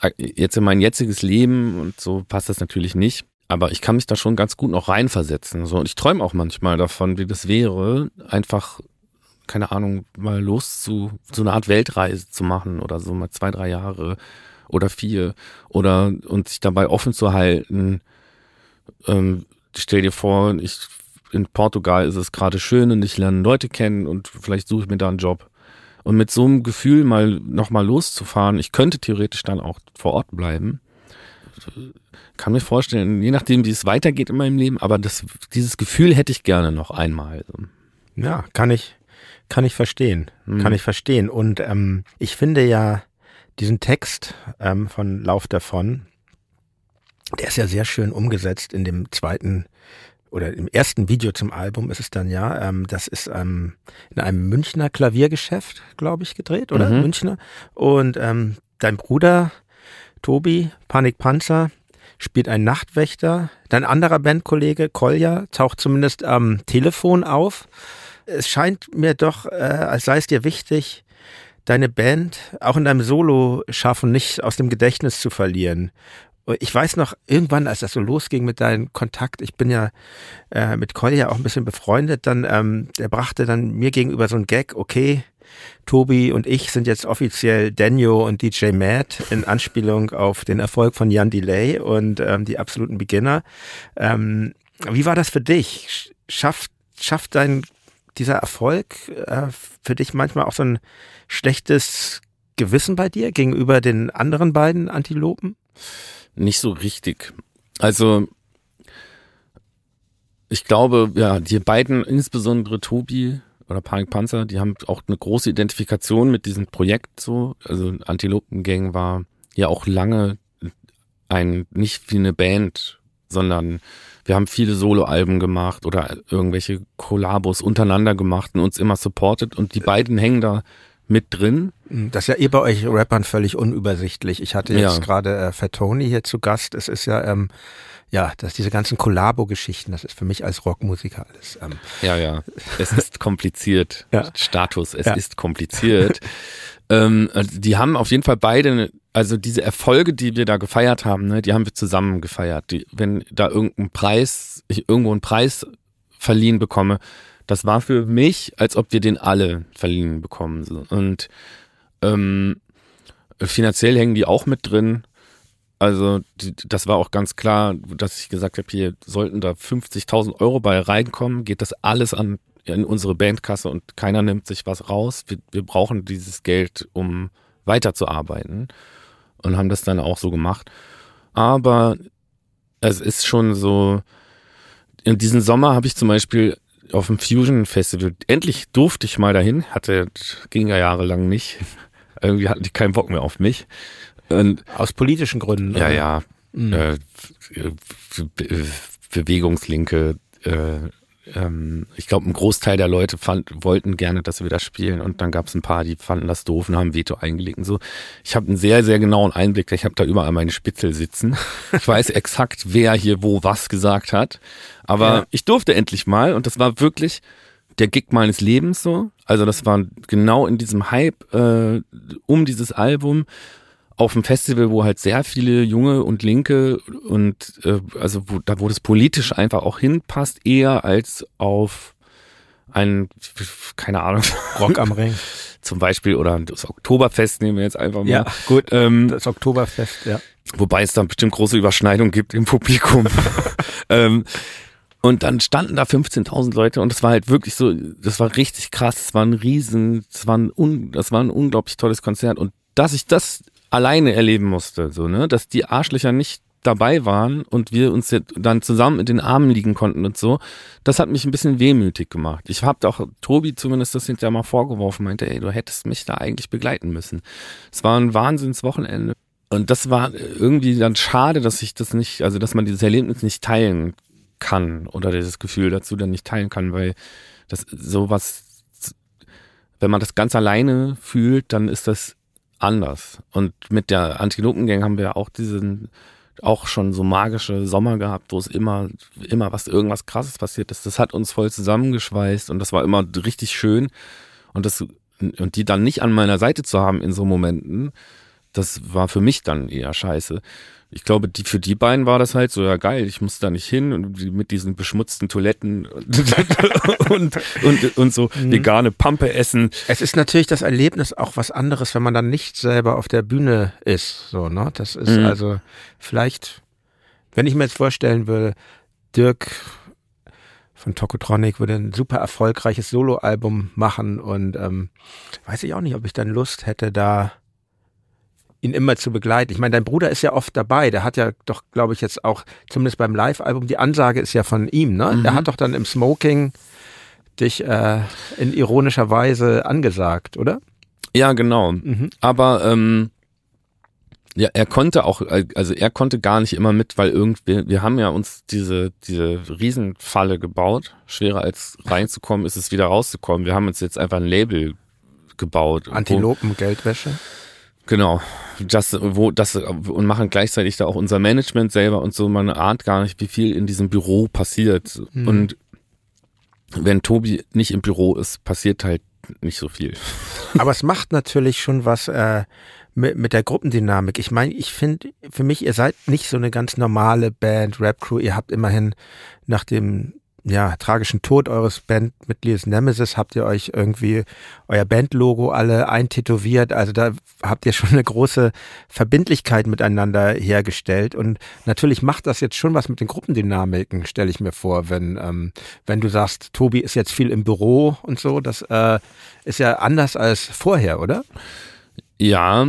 Speaker 3: äh, jetzt in mein jetziges Leben und so passt das natürlich nicht. Aber ich kann mich da schon ganz gut noch reinversetzen. So. Und ich träume auch manchmal davon, wie das wäre, einfach keine Ahnung, mal los zu, so eine Art Weltreise zu machen oder so mal zwei, drei Jahre oder vier oder und sich dabei offen zu halten. Ähm, stell dir vor, ich in Portugal ist es gerade schön und ich lerne Leute kennen und vielleicht suche ich mir da einen Job. Und mit so einem Gefühl mal nochmal loszufahren, ich könnte theoretisch dann auch vor Ort bleiben. Kann mir vorstellen, je nachdem, wie es weitergeht in meinem Leben, aber das, dieses Gefühl hätte ich gerne noch einmal.
Speaker 2: Ja, kann ich, kann ich verstehen. Mhm. Kann ich verstehen. Und ähm, ich finde ja diesen Text ähm, von Lauf davon, der ist ja sehr schön umgesetzt in dem zweiten oder im ersten Video zum Album ist es dann ja, ähm, das ist ähm, in einem Münchner Klaviergeschäft, glaube ich, gedreht, oder? Mhm. Münchner. Und ähm, dein Bruder Tobi, Panikpanzer, spielt ein Nachtwächter. Dein anderer Bandkollege Kolja taucht zumindest am Telefon auf. Es scheint mir doch, äh, als sei es dir wichtig, deine Band auch in deinem Solo-Schaffen nicht aus dem Gedächtnis zu verlieren ich weiß noch, irgendwann, als das so losging mit deinem Kontakt, ich bin ja äh, mit Collier auch ein bisschen befreundet, dann, ähm, der brachte dann mir gegenüber so ein Gag, okay, Tobi und ich sind jetzt offiziell Daniel und DJ Matt in Anspielung auf den Erfolg von Jan Delay und ähm, die absoluten Beginner. Ähm, wie war das für dich? Schafft, schafft dein dieser Erfolg äh, für dich manchmal auch so ein schlechtes Gewissen bei dir gegenüber den anderen beiden Antilopen?
Speaker 3: nicht so richtig. Also ich glaube, ja, die beiden, insbesondere Tobi oder Panik Panzer, die haben auch eine große Identifikation mit diesem Projekt so. Also Antilopengang war ja auch lange ein, nicht wie eine Band, sondern wir haben viele Soloalben gemacht oder irgendwelche Kollabos untereinander gemacht und uns immer supportet und die beiden hängen da mit drin.
Speaker 2: Das ist ja eh bei euch Rappern völlig unübersichtlich. Ich hatte jetzt ja. gerade äh, Fat Tony hier zu Gast. Es ist ja, ähm, ja, dass diese ganzen Kollabo-Geschichten, das ist für mich als Rockmusiker alles. Ähm,
Speaker 3: ja, ja. Es ist kompliziert. <laughs> ja. Status, es ja. ist kompliziert. ähm, also die haben auf jeden Fall beide, also diese Erfolge, die wir da gefeiert haben, ne, die haben wir zusammen gefeiert. Die, wenn da irgendein Preis, ich irgendwo einen Preis verliehen bekomme, das war für mich, als ob wir den alle verliehen bekommen. Und ähm, finanziell hängen die auch mit drin. Also das war auch ganz klar, dass ich gesagt habe, hier sollten da 50.000 Euro bei reinkommen, geht das alles an in unsere Bandkasse und keiner nimmt sich was raus. Wir, wir brauchen dieses Geld, um weiterzuarbeiten und haben das dann auch so gemacht. Aber es ist schon so, in diesem Sommer habe ich zum Beispiel auf dem Fusion Festival. Endlich durfte ich mal dahin. Hatte, ging ja jahrelang nicht. <laughs> Irgendwie hatten die keinen Bock mehr auf mich.
Speaker 2: Und, Aus politischen Gründen.
Speaker 3: Ja, oder? ja. Mhm. Äh, Bewegungslinke, äh, ähm, ich glaube, ein Großteil der Leute fand, wollten gerne, dass wir das spielen und dann gab es ein paar, die fanden das doof und haben Veto eingelegt und so. Ich habe einen sehr, sehr genauen Einblick, ich habe da überall meine Spitzel sitzen. <laughs> Ich weiß exakt, wer hier wo was gesagt hat, aber ja. ich durfte endlich mal und das war wirklich der Gig meines Lebens so. Also das war genau in diesem Hype äh, um dieses Album auf einem Festival, wo halt sehr viele Junge und Linke und äh, also wo, da wo das politisch einfach auch hinpasst, eher als auf ein, keine Ahnung,
Speaker 2: Rock am <laughs> Ring.
Speaker 3: Zum Beispiel, oder das Oktoberfest nehmen wir jetzt einfach mal.
Speaker 2: Ja, gut, ähm, das Oktoberfest, ja.
Speaker 3: Wobei es dann bestimmt große Überschneidungen gibt im Publikum. <laughs> <laughs> ähm, und dann standen da 15.000 Leute und das war halt wirklich so, das war richtig krass, es war ein riesen, das war ein, un, das war ein unglaublich tolles Konzert und dass ich das alleine erleben musste, so, ne, dass die Arschlöcher nicht dabei waren und wir uns jetzt dann zusammen in den Armen liegen konnten und so, das hat mich ein bisschen wehmütig gemacht. Ich habe auch Tobi zumindest das hinterher mal vorgeworfen, meinte, ey, du hättest mich da eigentlich begleiten müssen. Es war ein Wahnsinnswochenende. Und das war irgendwie dann schade, dass ich das nicht, also dass man dieses Erlebnis nicht teilen kann oder dieses Gefühl dazu dann nicht teilen kann, weil das sowas, wenn man das ganz alleine fühlt, dann ist das anders. Und mit der Antilopengang haben wir auch diesen, auch schon so magische Sommer gehabt, wo es immer, immer was, irgendwas krasses passiert ist. Das hat uns voll zusammengeschweißt und das war immer richtig schön. Und das, und die dann nicht an meiner Seite zu haben in so Momenten, das war für mich dann eher scheiße. Ich glaube, die, für die beiden war das halt so, ja geil, ich muss da nicht hin und die, mit diesen beschmutzten Toiletten <laughs> und, und, und, so
Speaker 2: Mhm.
Speaker 3: vegane Pampe essen.
Speaker 2: Es ist natürlich das Erlebnis auch was anderes, wenn man dann nicht selber auf der Bühne ist. So, ne? Das ist
Speaker 3: Mhm.
Speaker 2: also vielleicht, wenn ich mir jetzt vorstellen würde, Dirk von Tokotronic würde ein super erfolgreiches Soloalbum machen und ähm, weiß ich auch nicht, ob ich dann Lust hätte, da ihn immer zu begleiten. Ich meine, dein Bruder ist ja oft dabei. Der hat ja doch, glaube ich, jetzt auch, zumindest beim Live-Album, die Ansage ist ja von ihm, ne? Der
Speaker 3: Mhm.
Speaker 2: hat doch dann im Smoking dich äh, in ironischer Weise angesagt, oder?
Speaker 3: Ja, genau.
Speaker 2: Mhm.
Speaker 3: Aber ähm, ja, er konnte auch, also er konnte gar nicht immer mit, weil irgendwie, wir haben ja uns diese, diese Riesenfalle gebaut. Schwerer als reinzukommen ist es wieder rauszukommen. Wir haben uns jetzt einfach ein Label gebaut.
Speaker 2: Antilopen, Geldwäsche.
Speaker 3: Genau. Das, wo, das, und machen gleichzeitig da auch unser Management selber und so. Man ahnt gar nicht, wie viel in diesem Büro passiert.
Speaker 2: Mhm.
Speaker 3: Und wenn Tobi nicht im Büro ist, passiert halt nicht so viel. <laughs>
Speaker 2: Aber es macht natürlich schon was äh, mit, mit der Gruppendynamik. Ich meine, ich finde, für mich, ihr seid nicht so eine ganz normale Band, Rap-Crew. Ihr habt immerhin nach dem ja, tragischen Tod eures Bandmitgliedes Nemesis habt ihr euch irgendwie euer Bandlogo alle eintätowiert. Also da habt ihr schon eine große Verbindlichkeit miteinander hergestellt. Und natürlich macht das jetzt schon was mit den Gruppendynamiken, stelle ich mir vor, wenn, ähm, wenn du sagst, Tobi ist jetzt viel im Büro und so. Das äh, ist ja anders als vorher, oder?
Speaker 3: Ja,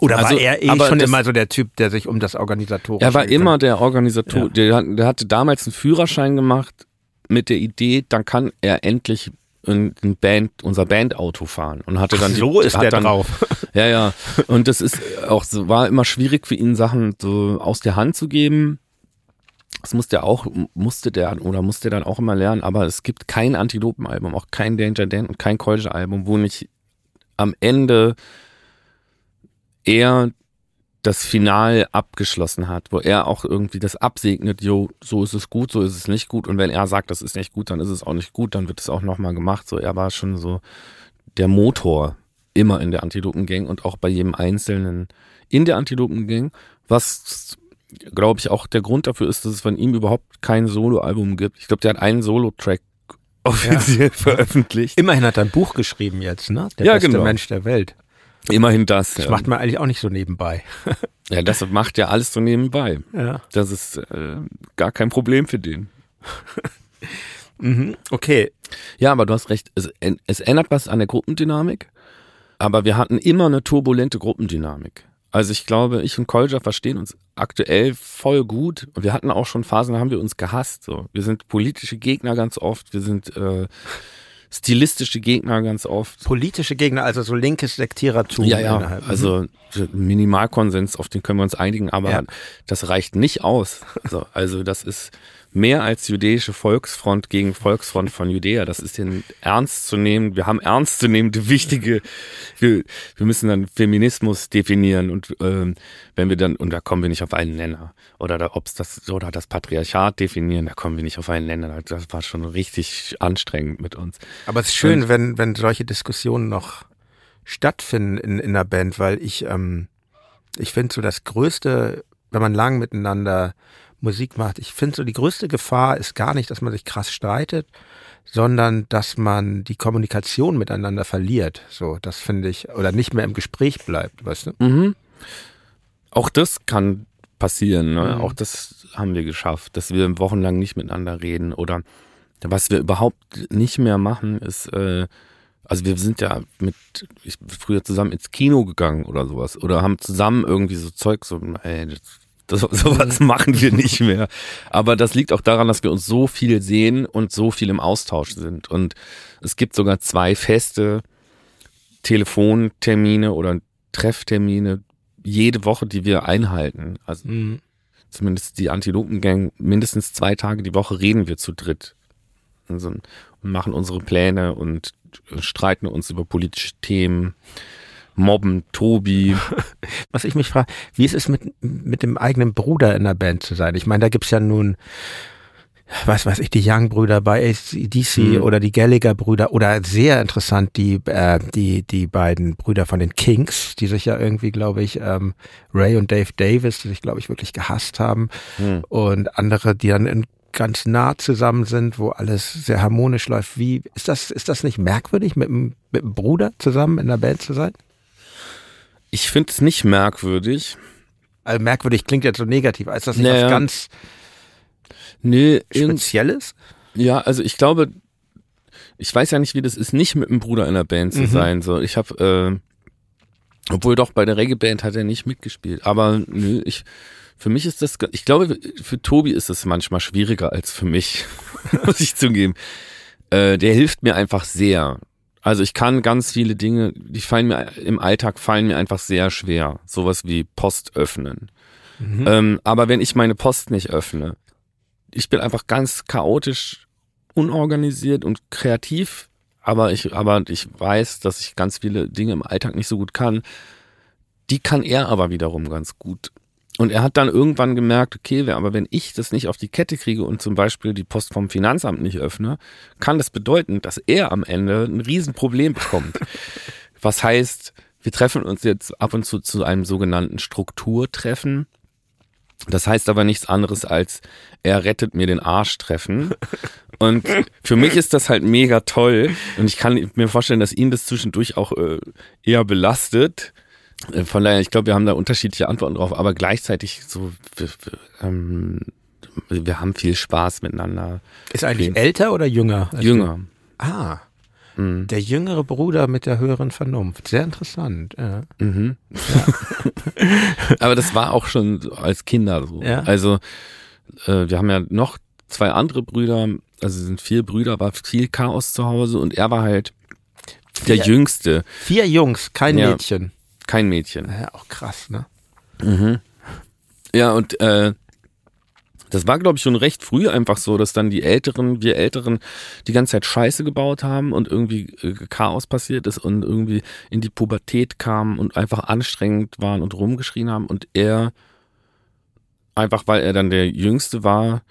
Speaker 2: Oder
Speaker 3: Also,
Speaker 2: war er eh schon
Speaker 3: das-
Speaker 2: immer so der Typ, der sich um das Organisatorische
Speaker 3: Er war
Speaker 2: gekümmert
Speaker 3: immer der Organisator.
Speaker 2: Ja.
Speaker 3: Der, der hatte damals einen Führerschein gemacht mit der Idee, dann kann er endlich ein, Band, unser Bandauto fahren und hatte dann
Speaker 2: Ach,
Speaker 3: die-
Speaker 2: so ist
Speaker 3: hat
Speaker 2: der
Speaker 3: dann,
Speaker 2: drauf. <laughs>
Speaker 3: Ja, ja. Und das ist auch so, war immer schwierig für ihn, Sachen so aus der Hand zu geben. Das musste er auch, musste der oder musste er dann auch immer lernen, aber es gibt kein Antilopenalbum, auch kein Danger Dan und kein Kolja-Album, wo nicht am Ende er das Final abgeschlossen hat, wo er auch irgendwie das absegnet, jo, so ist es gut, so ist es nicht gut und wenn er sagt, das ist nicht gut, dann ist es auch nicht gut, dann wird es auch nochmal gemacht, so er war schon so der Motor immer in der Antilopengang und auch bei jedem Einzelnen in der Antilopengang, was glaube ich auch der Grund dafür ist, dass es von ihm überhaupt kein Soloalbum gibt. Ich glaube, der hat einen Solo-Track offiziell <laughs> veröffentlicht.
Speaker 2: Immerhin hat er ein Buch geschrieben jetzt, ne? Der
Speaker 3: Ja,
Speaker 2: beste
Speaker 3: genau.
Speaker 2: Mensch der Welt.
Speaker 3: Immerhin das.
Speaker 2: Das
Speaker 3: ja.
Speaker 2: macht man eigentlich auch nicht so nebenbei. <laughs>
Speaker 3: ja, das macht ja alles so nebenbei.
Speaker 2: Ja.
Speaker 3: Das ist äh, gar kein Problem für den. <laughs>
Speaker 2: Mhm. Okay.
Speaker 3: Ja, aber du hast recht. Es, es ändert was an der Gruppendynamik, aber wir hatten immer eine turbulente Gruppendynamik. Also ich glaube, ich und Kolja verstehen uns aktuell voll gut. Und wir hatten auch schon Phasen, da haben wir uns gehasst. So. Wir sind politische Gegner ganz oft, wir sind äh, stilistische Gegner ganz oft.
Speaker 2: Politische Gegner, also so linkes Sektierertum.
Speaker 3: Ja, ja,
Speaker 2: innerhalb. Mhm.
Speaker 3: also Minimalkonsens, auf den können wir uns einigen, aber
Speaker 2: Ja.
Speaker 3: das reicht nicht aus. Also, also das ist mehr als jüdische Volksfront gegen Volksfront von Judäa. Das ist den ernst zu nehmen. Wir haben ernst zu nehmende wichtige, wir, wir müssen dann Feminismus definieren und ähm, wenn wir dann, und da kommen wir nicht auf einen Nenner. Oder da, ob's das, oder das Patriarchat definieren, da kommen wir nicht auf einen Nenner. Das war schon richtig anstrengend mit uns.
Speaker 2: Aber es ist schön, wenn, wenn solche Diskussionen noch stattfinden in, in einer Band, weil ich, ähm, ich finde so das Größte, wenn man lang miteinander Musik macht, ich finde so die größte Gefahr ist gar nicht, dass man sich krass streitet, sondern dass man die Kommunikation miteinander verliert. So, das finde ich, oder nicht mehr im Gespräch bleibt, weißt du?
Speaker 3: Mhm. Auch das kann passieren. Ne?
Speaker 2: Mhm.
Speaker 3: Auch das haben wir geschafft, dass wir wochenlang nicht miteinander reden. Oder was wir überhaupt nicht mehr machen, ist, äh, also wir sind ja mit ich, bin früher zusammen ins Kino gegangen oder sowas. Oder haben zusammen irgendwie so Zeug, so, ey, das, das, sowas machen wir nicht <laughs> mehr. Aber das liegt auch daran, dass wir uns so viel sehen und so viel im Austausch sind. Und es gibt sogar zwei feste Telefontermine oder Trefftermine jede Woche, die wir einhalten. Also
Speaker 2: Mhm.
Speaker 3: zumindest die Antilopengang, mindestens zwei Tage die Woche reden wir zu dritt. Also, und machen unsere Pläne und streiten uns über politische Themen, mobben Tobi. <laughs>
Speaker 2: Was ich mich frage, wie ist es mit, mit dem eigenen Bruder in der Band zu sein? Ich meine, da gibt's ja nun was weiß ich, die Young-Brüder bei ACDC
Speaker 3: Mhm.
Speaker 2: oder die Gallagher-Brüder oder sehr interessant die, äh, die, die beiden Brüder von den Kings, die sich ja irgendwie, glaube ich, ähm, Ray und Dave Davis, die sich, glaube ich, wirklich gehasst haben
Speaker 3: Hm.
Speaker 2: und andere, die dann in, ganz nah zusammen sind, wo alles sehr harmonisch läuft. Wie, ist das, ist das nicht merkwürdig, mit einem, mit einem Bruder zusammen in der Band zu sein?
Speaker 3: Ich finde es nicht merkwürdig.
Speaker 2: Also merkwürdig klingt jetzt so negativ. Ist das nicht
Speaker 3: Naja.
Speaker 2: was ganz
Speaker 3: Nee,
Speaker 2: Spezielles?
Speaker 3: ja, also ich glaube, ich weiß ja nicht, wie das ist, nicht mit einem Bruder in der Band zu
Speaker 2: Mhm.
Speaker 3: sein. So, ich habe, äh, obwohl doch bei der Reggae-Band hat er nicht mitgespielt. Aber nö, ich, für mich ist das, ich glaube, für Tobi ist es manchmal schwieriger als für mich, <laughs> muss ich zugeben. Äh, der hilft mir einfach sehr. Also ich kann ganz viele Dinge, die fallen mir im Alltag fallen mir einfach sehr schwer. Sowas wie Post öffnen.
Speaker 2: Mhm.
Speaker 3: Ähm, aber wenn ich meine Post nicht öffne, ich bin einfach ganz chaotisch, unorganisiert und kreativ, aber ich, aber ich weiß, dass ich ganz viele Dinge im Alltag nicht so gut kann. Die kann er aber wiederum ganz gut. Und er hat dann irgendwann gemerkt, okay, aber wenn ich das nicht auf die Kette kriege und zum Beispiel die Post vom Finanzamt nicht öffne, kann das bedeuten, dass er am Ende ein Riesenproblem bekommt. <laughs> Was heißt, wir treffen uns jetzt ab und zu zu einem sogenannten Strukturtreffen. Das heißt aber nichts anderes als, er rettet mir den Arsch treffen. Und für mich ist das halt mega toll. Und ich kann mir vorstellen, dass ihn das zwischendurch auch äh, eher belastet. Äh, Von daher, ich glaube, wir haben da unterschiedliche Antworten drauf, aber gleichzeitig so, wir, ähm, wir haben viel Spaß miteinander.
Speaker 2: Ist eigentlich
Speaker 3: Okay.
Speaker 2: älter oder jünger? als
Speaker 3: Jünger.
Speaker 2: du? Ah,
Speaker 3: Mhm.
Speaker 2: der jüngere Bruder mit der höheren Vernunft. Sehr interessant. Ja.
Speaker 3: Mhm. <laughs> Aber das war auch schon als Kinder so.
Speaker 2: Ja.
Speaker 3: Also äh, wir haben ja noch zwei andere Brüder, also es sind vier Brüder, war viel Chaos zu Hause und er war halt der
Speaker 2: Vier?
Speaker 3: Jüngste,
Speaker 2: Vier Jungs, kein
Speaker 3: Ja.
Speaker 2: Mädchen.
Speaker 3: Kein Mädchen.
Speaker 2: Ja, auch krass, ne?
Speaker 3: Ja, und äh, das war, glaube ich, schon recht früh einfach so, dass dann die Älteren, wir Älteren, die ganze Zeit Scheiße gebaut haben und irgendwie äh, Chaos passiert ist und irgendwie in die Pubertät kamen und einfach anstrengend waren und rumgeschrien haben. Und er, einfach weil er dann der Jüngste war,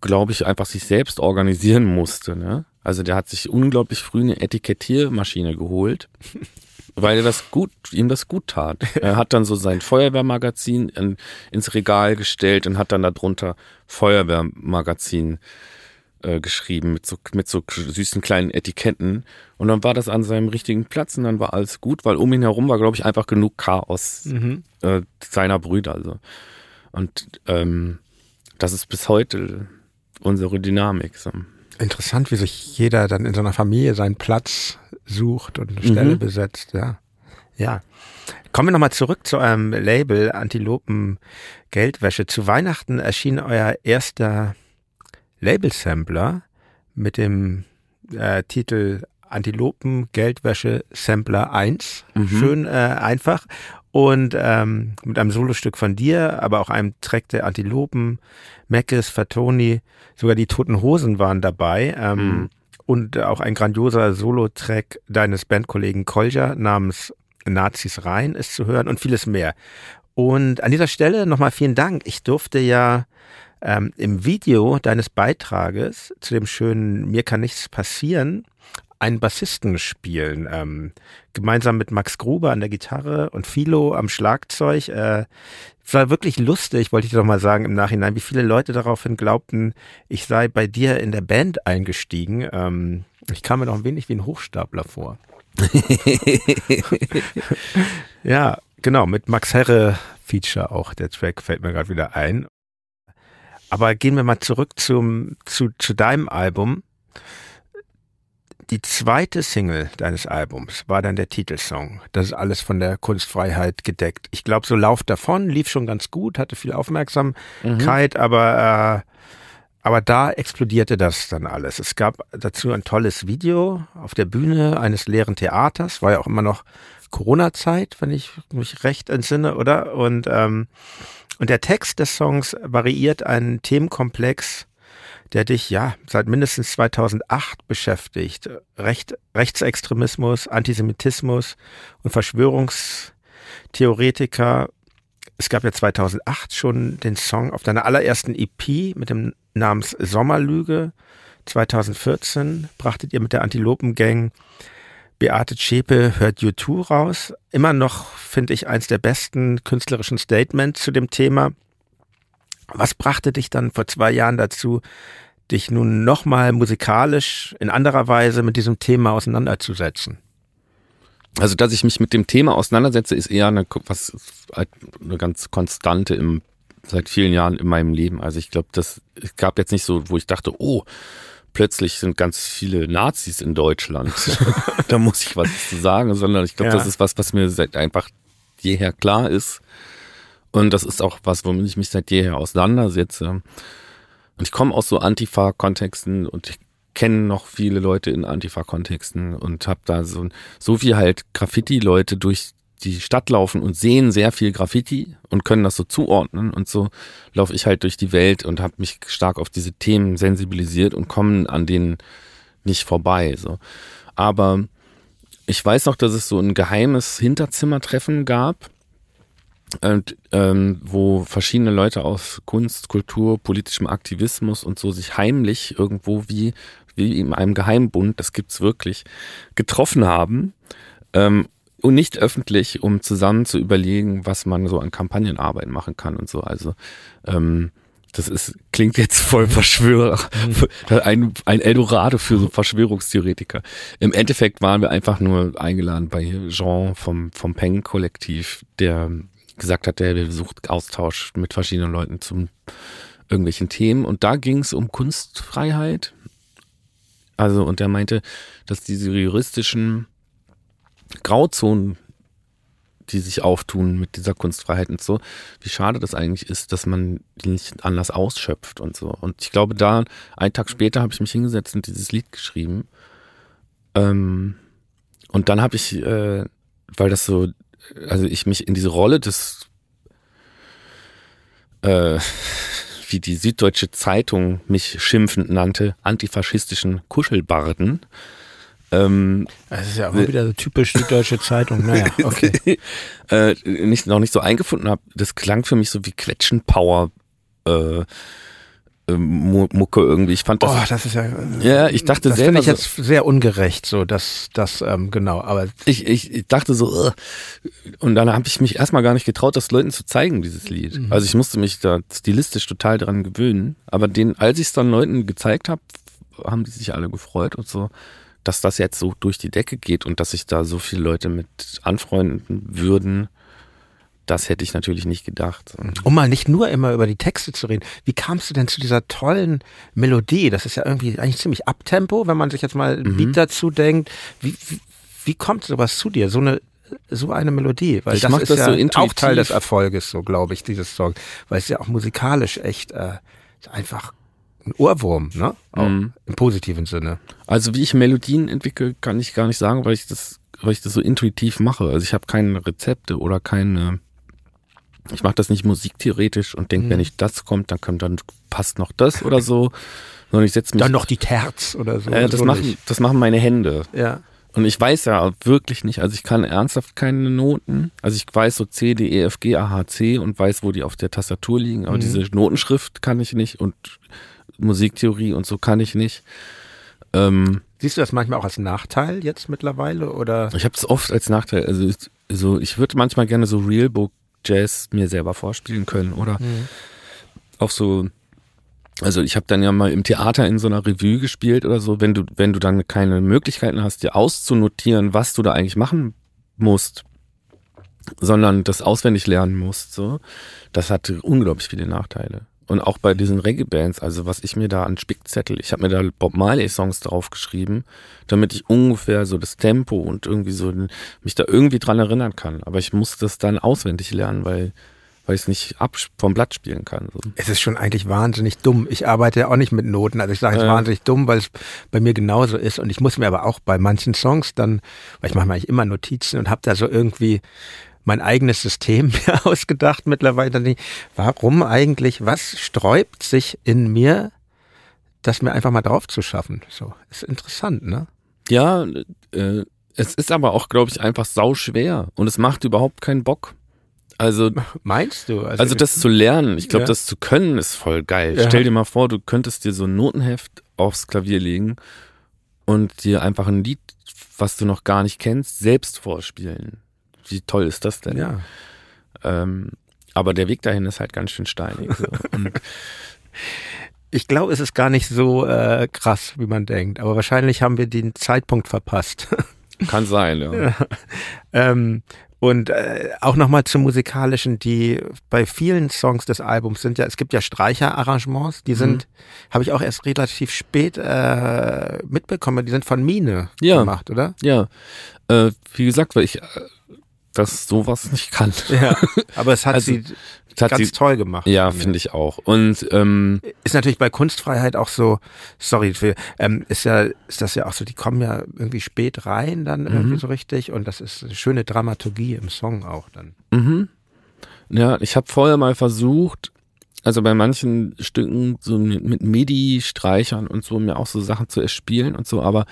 Speaker 3: glaube ich, einfach sich selbst organisieren musste. Ne? Also der hat sich unglaublich früh eine Etikettiermaschine geholt <laughs> weil er das gut, ihm das gut tat. <laughs> Er hat dann so sein Feuerwehrmagazin in, ins Regal gestellt und hat dann darunter Feuerwehrmagazin äh, geschrieben mit so, mit so süßen kleinen Etiketten. Und dann war das an seinem richtigen Platz und dann war alles gut, weil um ihn herum war, glaube ich, einfach genug Chaos
Speaker 2: Mhm.
Speaker 3: äh, seiner Brüder. Also. Und ähm, das ist bis heute unsere Dynamik. So.
Speaker 2: Interessant, wie sich jeder dann in so einer Familie seinen Platz sucht und eine Stelle
Speaker 3: Mhm.
Speaker 2: besetzt, ja. Ja. Kommen wir nochmal zurück zu eurem Label Antilopen Geldwäsche. Zu Weihnachten erschien euer erster Label-Sampler mit dem äh, Titel Antilopen Geldwäsche Sampler 1.
Speaker 3: Mhm.
Speaker 2: Schön äh, einfach. Und ähm, mit einem Solostück von dir, aber auch einem Track der Antilopen, Meckes, Fatoni, sogar die Toten Hosen waren dabei. Ähm,
Speaker 3: Mhm.
Speaker 2: Und auch ein grandioser Solo-Track deines Bandkollegen Kolja namens Nazis rein ist zu hören und vieles mehr. Und an dieser Stelle nochmal vielen Dank. Ich durfte ja ähm, im Video deines Beitrages zu dem schönen Mir kann nichts passieren einen Bassisten spielen, ähm, gemeinsam mit Max Gruber an der Gitarre und Philo am Schlagzeug. Äh, es war wirklich lustig, wollte ich doch mal sagen im Nachhinein, wie viele Leute daraufhin glaubten, ich sei bei dir in der Band eingestiegen. Ähm, ich kam mir noch ein wenig wie ein Hochstapler vor. <laughs> ja, genau, mit Max Herre Feature auch. Der Track fällt mir gerade wieder ein. Aber gehen wir mal zurück zum, zu, zu deinem Album. Die zweite Single deines Albums war dann der Titelsong. Das ist alles von der Kunstfreiheit gedeckt. Ich glaube, so Lauf davon lief schon ganz gut, hatte viel Aufmerksamkeit, aber, äh, aber da explodierte das dann alles. Es gab dazu ein tolles Video auf der Bühne eines leeren Theaters. War ja auch immer noch Corona-Zeit, wenn ich mich recht entsinne, oder? Und, ähm, und der Text des Songs variiert einen Themenkomplex, der dich ja seit mindestens 2008 beschäftigt. Recht, Rechtsextremismus, Antisemitismus und Verschwörungstheoretiker. Es gab ja 2008 schon den Song auf deiner allerersten EP mit dem namens Sommerlüge. 2014 brachtet ihr mit der Antilopengang Beate Zschäpe hört U2 raus. Immer noch, finde ich, eins der besten künstlerischen Statements zu dem Thema. Was brachte dich dann vor zwei Jahren dazu, dich nun nochmal musikalisch in anderer Weise mit diesem Thema auseinanderzusetzen?
Speaker 3: Also, dass ich mich mit dem Thema auseinandersetze, ist eher eine, was, eine ganz konstante im, seit vielen Jahren in meinem Leben. Also ich glaube, das es gab jetzt nicht so, wo ich dachte, oh, plötzlich sind ganz viele Nazis in Deutschland. <laughs> da muss ich was zu sagen, sondern ich glaube, ja. das ist was, was mir seit einfach jeher klar ist. Und das ist auch was, womit ich mich seit jeher auseinandersetze. Und ich komme aus so Antifa-Kontexten und ich kenne noch viele Leute in Antifa-Kontexten und habe da so, so wie halt Graffiti-Leute durch die Stadt laufen und sehen sehr viel Graffiti und können das so zuordnen und so laufe ich halt durch die Welt und habe mich stark auf diese Themen sensibilisiert und komme an denen nicht vorbei so. Aber ich weiß noch, dass es so ein geheimes Hinterzimmertreffen gab und, ähm, wo verschiedene Leute aus Kunst, Kultur, politischem Aktivismus und so sich heimlich irgendwo wie wie in einem Geheimbund, das gibt's wirklich, getroffen haben ähm, und nicht öffentlich, um zusammen zu überlegen, was man so an Kampagnenarbeit machen kann und so. Also ähm, das ist klingt jetzt voll Verschwörer, mhm. ein, ein Eldorado für so Verschwörungstheoretiker. Im Endeffekt waren wir einfach nur eingeladen bei Jean vom vom Peng Kollektiv, der gesagt hat, der sucht Austausch mit verschiedenen Leuten zum irgendwelchen Themen und da ging es um Kunstfreiheit. Also und er meinte, dass diese juristischen Grauzonen, die sich auftun mit dieser Kunstfreiheit und so, wie schade das eigentlich ist, dass man die nicht anders ausschöpft und so. Und ich glaube, da, einen Tag später habe ich mich hingesetzt und dieses Lied geschrieben. Ähm, und dann habe ich, äh, weil das so, also ich mich in diese Rolle des, äh, wie die Süddeutsche Zeitung mich schimpfend nannte, antifaschistischen Kuschelbarden,
Speaker 2: ähm, das ist ja auch wieder so typisch die deutsche Zeitung. Naja, <laughs> okay.
Speaker 3: äh, nicht, noch nicht so eingefunden habe. Das klang für mich so wie Quetschenpower. Äh, Mucke irgendwie. Ich fand das.
Speaker 2: Oh, das ist ja.
Speaker 3: Ja, ich dachte
Speaker 2: das
Speaker 3: selber.
Speaker 2: Das finde ich jetzt sehr ungerecht, so dass das ähm, genau. Aber
Speaker 3: ich, ich, ich dachte so. Uh, und dann habe ich mich erstmal gar nicht getraut, das Leuten zu zeigen, dieses Lied. Mhm. Also ich musste mich da stilistisch total dran gewöhnen. Aber den, als ich es dann Leuten gezeigt habe, haben die sich alle gefreut und so dass das jetzt so durch die Decke geht und dass sich da so viele Leute mit anfreunden würden, das hätte ich natürlich nicht gedacht.
Speaker 2: Um mal nicht nur immer über die Texte zu reden, wie kamst du denn zu dieser tollen Melodie? Das ist ja irgendwie eigentlich ziemlich Abtempo, wenn man sich jetzt mal ein mhm. Beat dazu denkt. Wie, wie, wie kommt sowas zu dir? So eine so eine Melodie, weil ich das ist das ja so auch Teil des Erfolges, so glaube ich, dieses Song, weil es ja auch musikalisch echt äh, einfach ein Ohrwurm, ne? Mhm. Im positiven Sinne.
Speaker 3: Also wie ich Melodien entwickle, kann ich gar nicht sagen, weil ich das, weil ich das so intuitiv mache. Also ich habe keine Rezepte oder keine. Ich mache das nicht musiktheoretisch und denke, mhm. wenn nicht das kommt, dann kommt dann passt noch das oder so. Sondern ich setze mich.
Speaker 2: Dann noch die Terz oder so.
Speaker 3: Äh, das,
Speaker 2: so
Speaker 3: machen, das machen meine Hände.
Speaker 2: Ja.
Speaker 3: Und ich weiß ja wirklich nicht, also ich kann ernsthaft keine Noten. Also ich weiß so C, D, E, F, G, A, H, C und weiß, wo die auf der Tastatur liegen, aber mhm. diese Notenschrift kann ich nicht und Musiktheorie und so kann ich nicht.
Speaker 2: Ähm, Siehst du das manchmal auch als Nachteil jetzt mittlerweile oder?
Speaker 3: Ich habe es oft als Nachteil. Also so, ich würde manchmal gerne so Realbook Jazz mir selber vorspielen können oder mhm. auch so. Also ich habe dann ja mal im Theater in so einer Revue gespielt oder so. Wenn du wenn du dann keine Möglichkeiten hast, dir auszunotieren, was du da eigentlich machen musst, sondern das auswendig lernen musst, so, das hat unglaublich viele Nachteile. Und auch bei diesen Reggae-Bands, also was ich mir da an Spickzettel, ich habe mir da Bob Marley-Songs drauf geschrieben, damit ich ungefähr so das Tempo und irgendwie so mich da irgendwie dran erinnern kann. Aber ich muss das dann auswendig lernen, weil weil ich es nicht ab vom Blatt spielen kann. So.
Speaker 2: Es ist schon eigentlich wahnsinnig dumm. Ich arbeite ja auch nicht mit Noten. Also ich sage es äh. wahnsinnig dumm, weil es bei mir genauso ist. Und ich muss mir aber auch bei manchen Songs dann, weil ich mache mir eigentlich immer Notizen und habe da so irgendwie mein eigenes System <laughs> mir ausgedacht mittlerweile. Warum eigentlich, was sträubt sich in mir, das mir einfach mal drauf zu schaffen? So, ist interessant, ne?
Speaker 3: Ja, äh, es ist aber auch, glaube ich, einfach sau schwer und es macht überhaupt keinen Bock. Also <laughs>
Speaker 2: meinst du?
Speaker 3: Also, also das zu lernen, ich glaube, ja. das zu können, ist voll geil. Ja. Stell dir mal vor, du könntest dir so ein Notenheft aufs Klavier legen und dir einfach ein Lied, was du noch gar nicht kennst, selbst vorspielen. Wie toll ist das denn?
Speaker 2: Ja.
Speaker 3: Ähm, aber der Weg dahin ist halt ganz schön steinig. So. <laughs>
Speaker 2: ich glaube, es ist gar nicht so äh, krass, wie man denkt. Aber wahrscheinlich haben wir den Zeitpunkt verpasst. <laughs>
Speaker 3: Kann sein, ja. ja.
Speaker 2: Ähm, und äh, auch nochmal zum musikalischen, die bei vielen Songs des Albums sind ja, es gibt ja Streicherarrangements, die sind, mhm. habe ich auch erst relativ spät äh, mitbekommen, die sind von Mine
Speaker 3: ja.
Speaker 2: gemacht, oder?
Speaker 3: Ja. Äh, wie gesagt, weil ich äh, das sowas nicht kann.
Speaker 2: Ja, <laughs> aber es hat also, sie hat ganz sie, toll gemacht.
Speaker 3: Ja, finde ich auch. Und ähm,
Speaker 2: ist natürlich bei Kunstfreiheit auch so, sorry, für, ähm, ist ja, ist das ja auch so, die kommen ja irgendwie spät rein dann mhm. irgendwie so richtig und das ist eine schöne Dramaturgie im Song auch dann.
Speaker 3: Mhm. Ja, ich habe vorher mal versucht, also bei manchen Stücken so mit MIDI-Streichern und so mir auch so Sachen zu erspielen und so, aber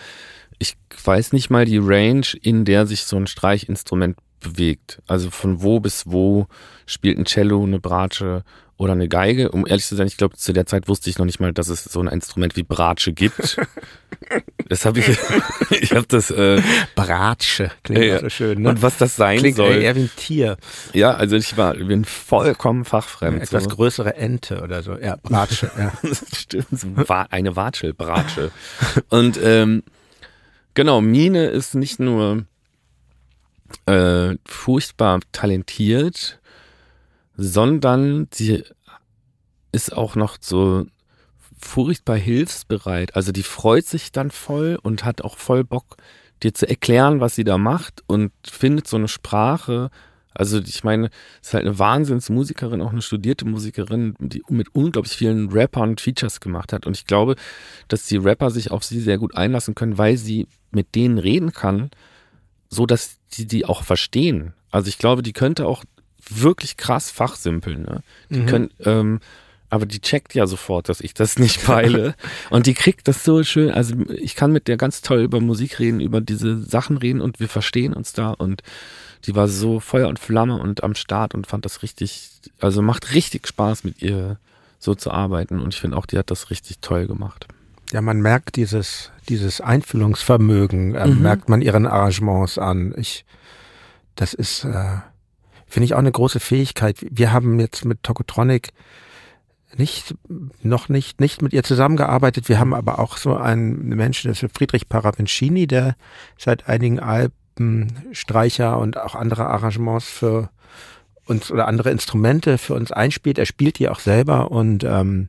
Speaker 3: ich weiß nicht mal die Range, in der sich so ein Streichinstrument bewegt. Also von wo bis wo spielt ein Cello, eine Bratsche oder eine Geige. Um ehrlich zu sein, ich glaube, zu der Zeit wusste ich noch nicht mal, dass es so ein Instrument wie Bratsche gibt. <laughs> das habe ich, <laughs> ich habe das. Äh,
Speaker 2: Bratsche, klingt äh, so schön. Ne?
Speaker 3: Und was das sein
Speaker 2: klingt
Speaker 3: soll.
Speaker 2: eher wie ein Tier.
Speaker 3: Ja, also ich war, ich bin vollkommen fachfremd.
Speaker 2: Eine etwas so. größere Ente oder so. Ja, Bratsche. ja. <laughs>
Speaker 3: stimmt. Eine Watschel, Bratsche. Und ähm, genau, Mine ist nicht nur äh, furchtbar talentiert, sondern sie ist auch noch so furchtbar hilfsbereit. Also die freut sich dann voll und hat auch voll Bock, dir zu erklären, was sie da macht und findet so eine Sprache. Also ich meine, ist halt eine Wahnsinnsmusikerin, auch eine studierte Musikerin, die mit unglaublich vielen Rappern Features gemacht hat. Und ich glaube, dass die Rapper sich auf sie sehr gut einlassen können, weil sie mit denen reden kann so, dass die die auch verstehen. Also ich glaube, die könnte auch wirklich krass fachsimpeln. Ne? Die mhm. können, ähm, aber die checkt ja sofort, dass ich das nicht peile. <laughs> und die kriegt das so schön. Also ich kann mit der ganz toll über Musik reden, über diese Sachen reden und wir verstehen uns da. Und die war so Feuer und Flamme und am Start und fand das richtig, also macht richtig Spaß mit ihr so zu arbeiten. Und ich finde auch, die hat das richtig toll gemacht.
Speaker 2: Ja, man merkt dieses, dieses Einfühlungsvermögen, äh, mhm. merkt man ihren Arrangements an. Ich, das ist, äh, finde ich auch eine große Fähigkeit. Wir haben jetzt mit Tokotronic nicht, noch nicht, nicht mit ihr zusammengearbeitet. Wir haben aber auch so einen Menschen, das ist Friedrich Paravincini, der seit einigen Alben Streicher und auch andere Arrangements für uns oder andere Instrumente für uns einspielt. Er spielt die auch selber und ähm,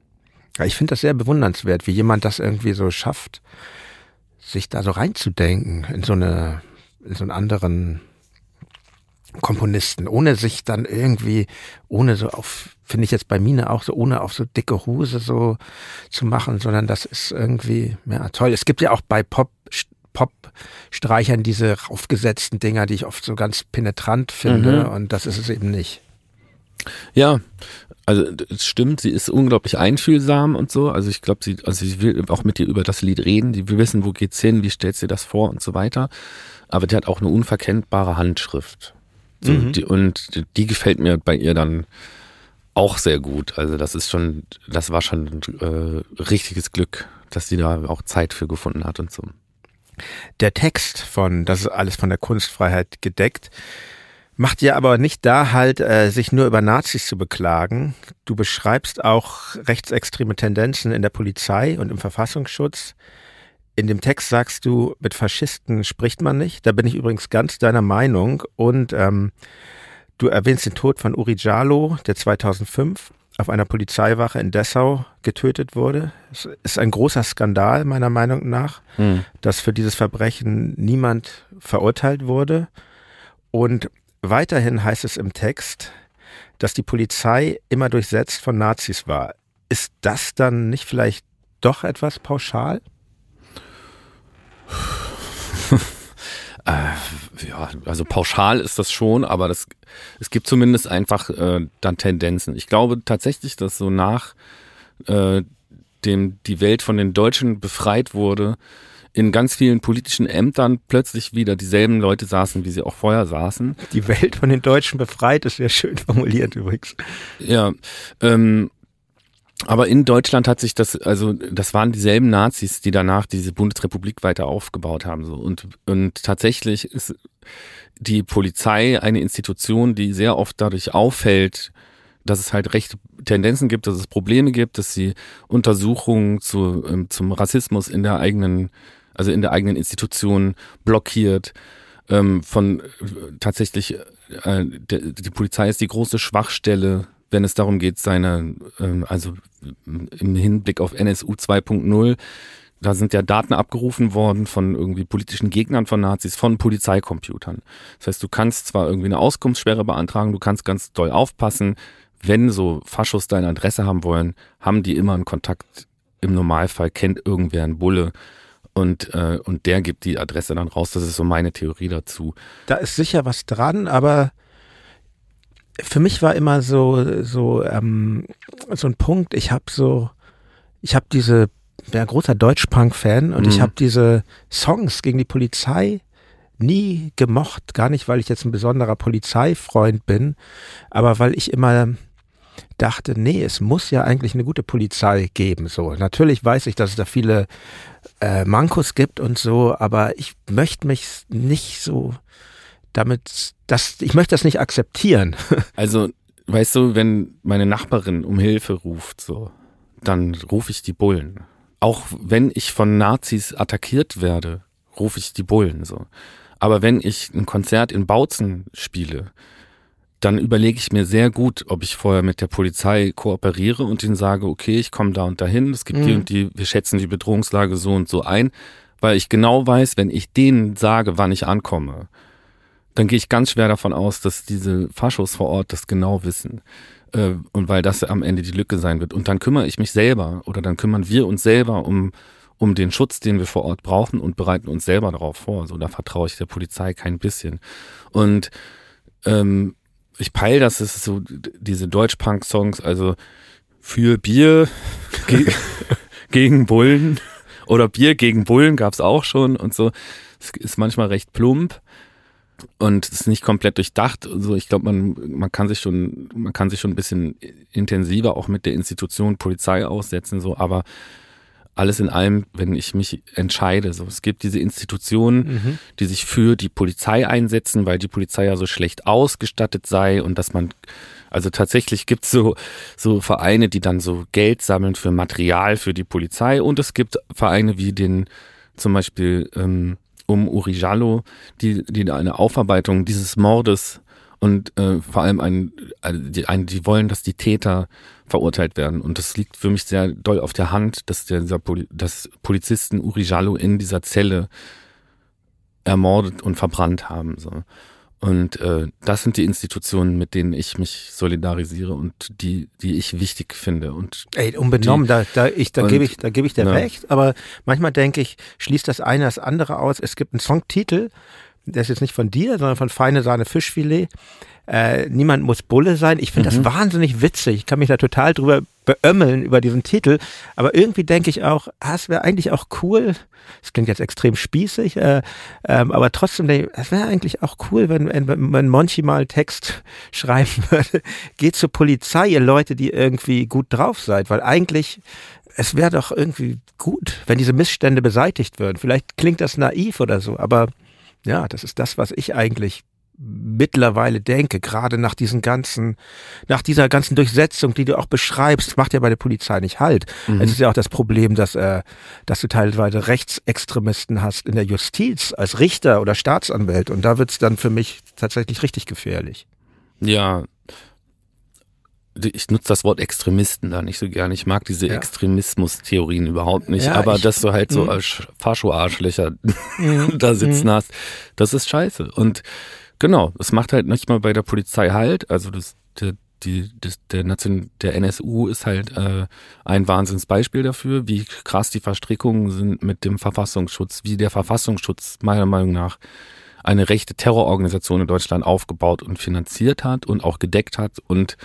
Speaker 2: ich finde das sehr bewundernswert, wie jemand das irgendwie so schafft, sich da so reinzudenken in so eine, in so einen anderen Komponisten, ohne sich dann irgendwie, ohne so auf, finde ich jetzt bei Mine auch so, ohne auf so dicke Hose so zu machen, sondern das ist irgendwie, ja, toll. Es gibt ja auch bei Pop, Pop-Streichern diese raufgesetzten Dinger, die ich oft so ganz penetrant finde, mhm. und das ist es eben nicht.
Speaker 3: Ja, also es stimmt, sie ist unglaublich einfühlsam und so. Also ich glaube, sie, also sie will auch mit dir über das Lied reden. Die will wissen, wo geht's hin, wie stellst du das vor und so weiter. Aber die hat auch eine unverkennbare Handschrift. So, mhm. die, und die gefällt mir bei ihr dann auch sehr gut. Also das ist schon, das war schon äh, richtiges Glück, dass sie da auch Zeit für gefunden hat und so.
Speaker 2: Der Text von, das ist alles von der Kunstfreiheit gedeckt, Macht dir aber nicht da halt, äh, sich nur über Nazis zu beklagen. Du beschreibst auch rechtsextreme Tendenzen in der Polizei und im Verfassungsschutz. In dem Text sagst du, mit Faschisten spricht man nicht. Da bin ich übrigens ganz deiner Meinung. Und ähm, du erwähnst den Tod von Uri Jalo, der 2005 auf einer Polizeiwache in Dessau getötet wurde. Es ist ein großer Skandal meiner Meinung nach, hm. dass für dieses Verbrechen niemand verurteilt wurde. Und Weiterhin heißt es im Text, dass die Polizei immer durchsetzt von Nazis war. Ist das dann nicht vielleicht doch etwas pauschal? <laughs>
Speaker 3: äh, ja, also pauschal ist das schon, aber das, es gibt zumindest einfach äh, dann Tendenzen. Ich glaube tatsächlich, dass so nach äh, dem die Welt von den Deutschen befreit wurde, in ganz vielen politischen Ämtern plötzlich wieder dieselben Leute saßen, wie sie auch vorher saßen.
Speaker 2: Die Welt von den Deutschen befreit ist sehr schön formuliert übrigens.
Speaker 3: Ja, ähm, aber in Deutschland hat sich das, also das waren dieselben Nazis, die danach diese Bundesrepublik weiter aufgebaut haben. So. Und, und tatsächlich ist die Polizei eine Institution, die sehr oft dadurch auffällt, dass es halt rechte Tendenzen gibt, dass es Probleme gibt, dass sie Untersuchungen zu, ähm, zum Rassismus in der eigenen, also in der eigenen Institution blockiert. Ähm, von äh, tatsächlich, äh, de, die Polizei ist die große Schwachstelle, wenn es darum geht, seine, äh, also im Hinblick auf NSU 2.0, da sind ja Daten abgerufen worden von irgendwie politischen Gegnern von Nazis, von Polizeicomputern. Das heißt, du kannst zwar irgendwie eine Auskunftssperre beantragen, du kannst ganz doll aufpassen, wenn so Faschos deine Adresse haben wollen, haben die immer einen Kontakt. Im Normalfall kennt irgendwer einen Bulle und, äh, und der gibt die Adresse dann raus. Das ist so meine Theorie dazu.
Speaker 2: Da ist sicher was dran, aber für mich war immer so so ähm, so ein Punkt. Ich habe so, ich habe diese, bin ein großer Deutschpunk-Fan und mhm. ich habe diese Songs gegen die Polizei nie gemocht. Gar nicht, weil ich jetzt ein besonderer Polizeifreund bin, aber weil ich immer dachte, nee, es muss ja eigentlich eine gute Polizei geben. So, natürlich weiß ich, dass es da viele äh, Mankos gibt und so, aber ich möchte mich nicht so damit, das, ich möchte das nicht akzeptieren. <laughs>
Speaker 3: Also, weißt du, wenn meine Nachbarin um Hilfe ruft, so, dann rufe ich die Bullen. Auch wenn ich von Nazis attackiert werde, rufe ich die Bullen so. Aber wenn ich ein Konzert in Bautzen spiele, dann überlege ich mir sehr gut, ob ich vorher mit der Polizei kooperiere und ihnen sage, okay, ich komme da und dahin, es gibt mhm. die und die, wir schätzen die Bedrohungslage so und so ein, weil ich genau weiß, wenn ich denen sage, wann ich ankomme, dann gehe ich ganz schwer davon aus, dass diese Faschos vor Ort das genau wissen. Äh, und weil das am Ende die Lücke sein wird. Und dann kümmere ich mich selber oder dann kümmern wir uns selber um, um den Schutz, den wir vor Ort brauchen und bereiten uns selber darauf vor. So, da vertraue ich der Polizei kein bisschen. Und ähm, ich peile, dass es so diese Deutsch-Punk-Songs, also für Bier ge <laughs> gegen Bullen oder Bier gegen Bullen gab's auch schon und so. Es ist manchmal recht plump und ist nicht komplett durchdacht. Also ich glaube, man, man kann sich schon, man kann sich schon ein bisschen intensiver auch mit der Institution Polizei aussetzen, so, aber alles in allem, wenn ich mich entscheide, so, es gibt diese Institutionen, mhm. die sich für die Polizei einsetzen, weil die Polizei ja so schlecht ausgestattet sei und dass man, also tatsächlich gibt es so, so Vereine, die dann so Geld sammeln für Material für die Polizei und es gibt Vereine wie den, zum Beispiel, ähm, um Uri Jallo, die, die eine Aufarbeitung dieses Mordes und äh, vor allem ein, also die, ein, die wollen, dass die Täter verurteilt werden. Und das liegt für mich sehr doll auf der Hand, dass der, dieser Poli dass Polizisten Uri Jallo in dieser Zelle ermordet und verbrannt haben. So. Und äh, das sind die Institutionen, mit denen ich mich solidarisiere und die, die ich wichtig finde. Und
Speaker 2: Ey, unbenommen, die, da, da, ich, da gebe ich, da gebe ich dir ja. recht. Aber manchmal denke ich, schließt das eine das andere aus. Es gibt einen Songtitel, der ist jetzt nicht von dir, sondern von Feine Sahne Fischfilet äh, niemand muss Bulle sein. Ich finde mhm. das wahnsinnig witzig. Ich kann mich da total drüber beömmeln über diesen Titel. Aber irgendwie denke ich auch, ah, es wäre eigentlich auch cool. Das klingt jetzt extrem spießig, äh, ähm, aber trotzdem, es wäre eigentlich auch cool, wenn, wenn, wenn Monchi mal Text <laughs> schreiben würde. Geht zur Polizei, ihr Leute, die irgendwie gut drauf seid, weil eigentlich es wäre doch irgendwie gut, wenn diese Missstände beseitigt würden. Vielleicht klingt das naiv oder so, aber ja, das ist das, was ich eigentlich mittlerweile denke, gerade nach diesen ganzen, nach dieser ganzen Durchsetzung, die du auch beschreibst, macht ja bei der Polizei nicht halt. Mhm. Es ist ja auch das Problem, dass, äh, dass du teilweise Rechtsextremisten hast in der Justiz als Richter oder Staatsanwalt und da wird's dann für mich tatsächlich richtig gefährlich.
Speaker 3: Ja, ich nutze das Wort Extremisten da nicht so gern. Ich mag diese ja. Extremismus-Theorien überhaupt nicht. Ja, aber ich, dass du halt so mhm. als Fascho-Arschlöcher mhm. <laughs> da sitzen mhm. hast, das ist scheiße. Und Genau, es macht halt nicht mal bei der Polizei halt. Also das, der, die, das, der, Nation, der NSU ist halt äh, ein Wahnsinnsbeispiel dafür, wie krass die Verstrickungen sind mit dem Verfassungsschutz, wie der Verfassungsschutz meiner Meinung nach eine rechte Terrororganisation in Deutschland aufgebaut und finanziert hat und auch gedeckt hat und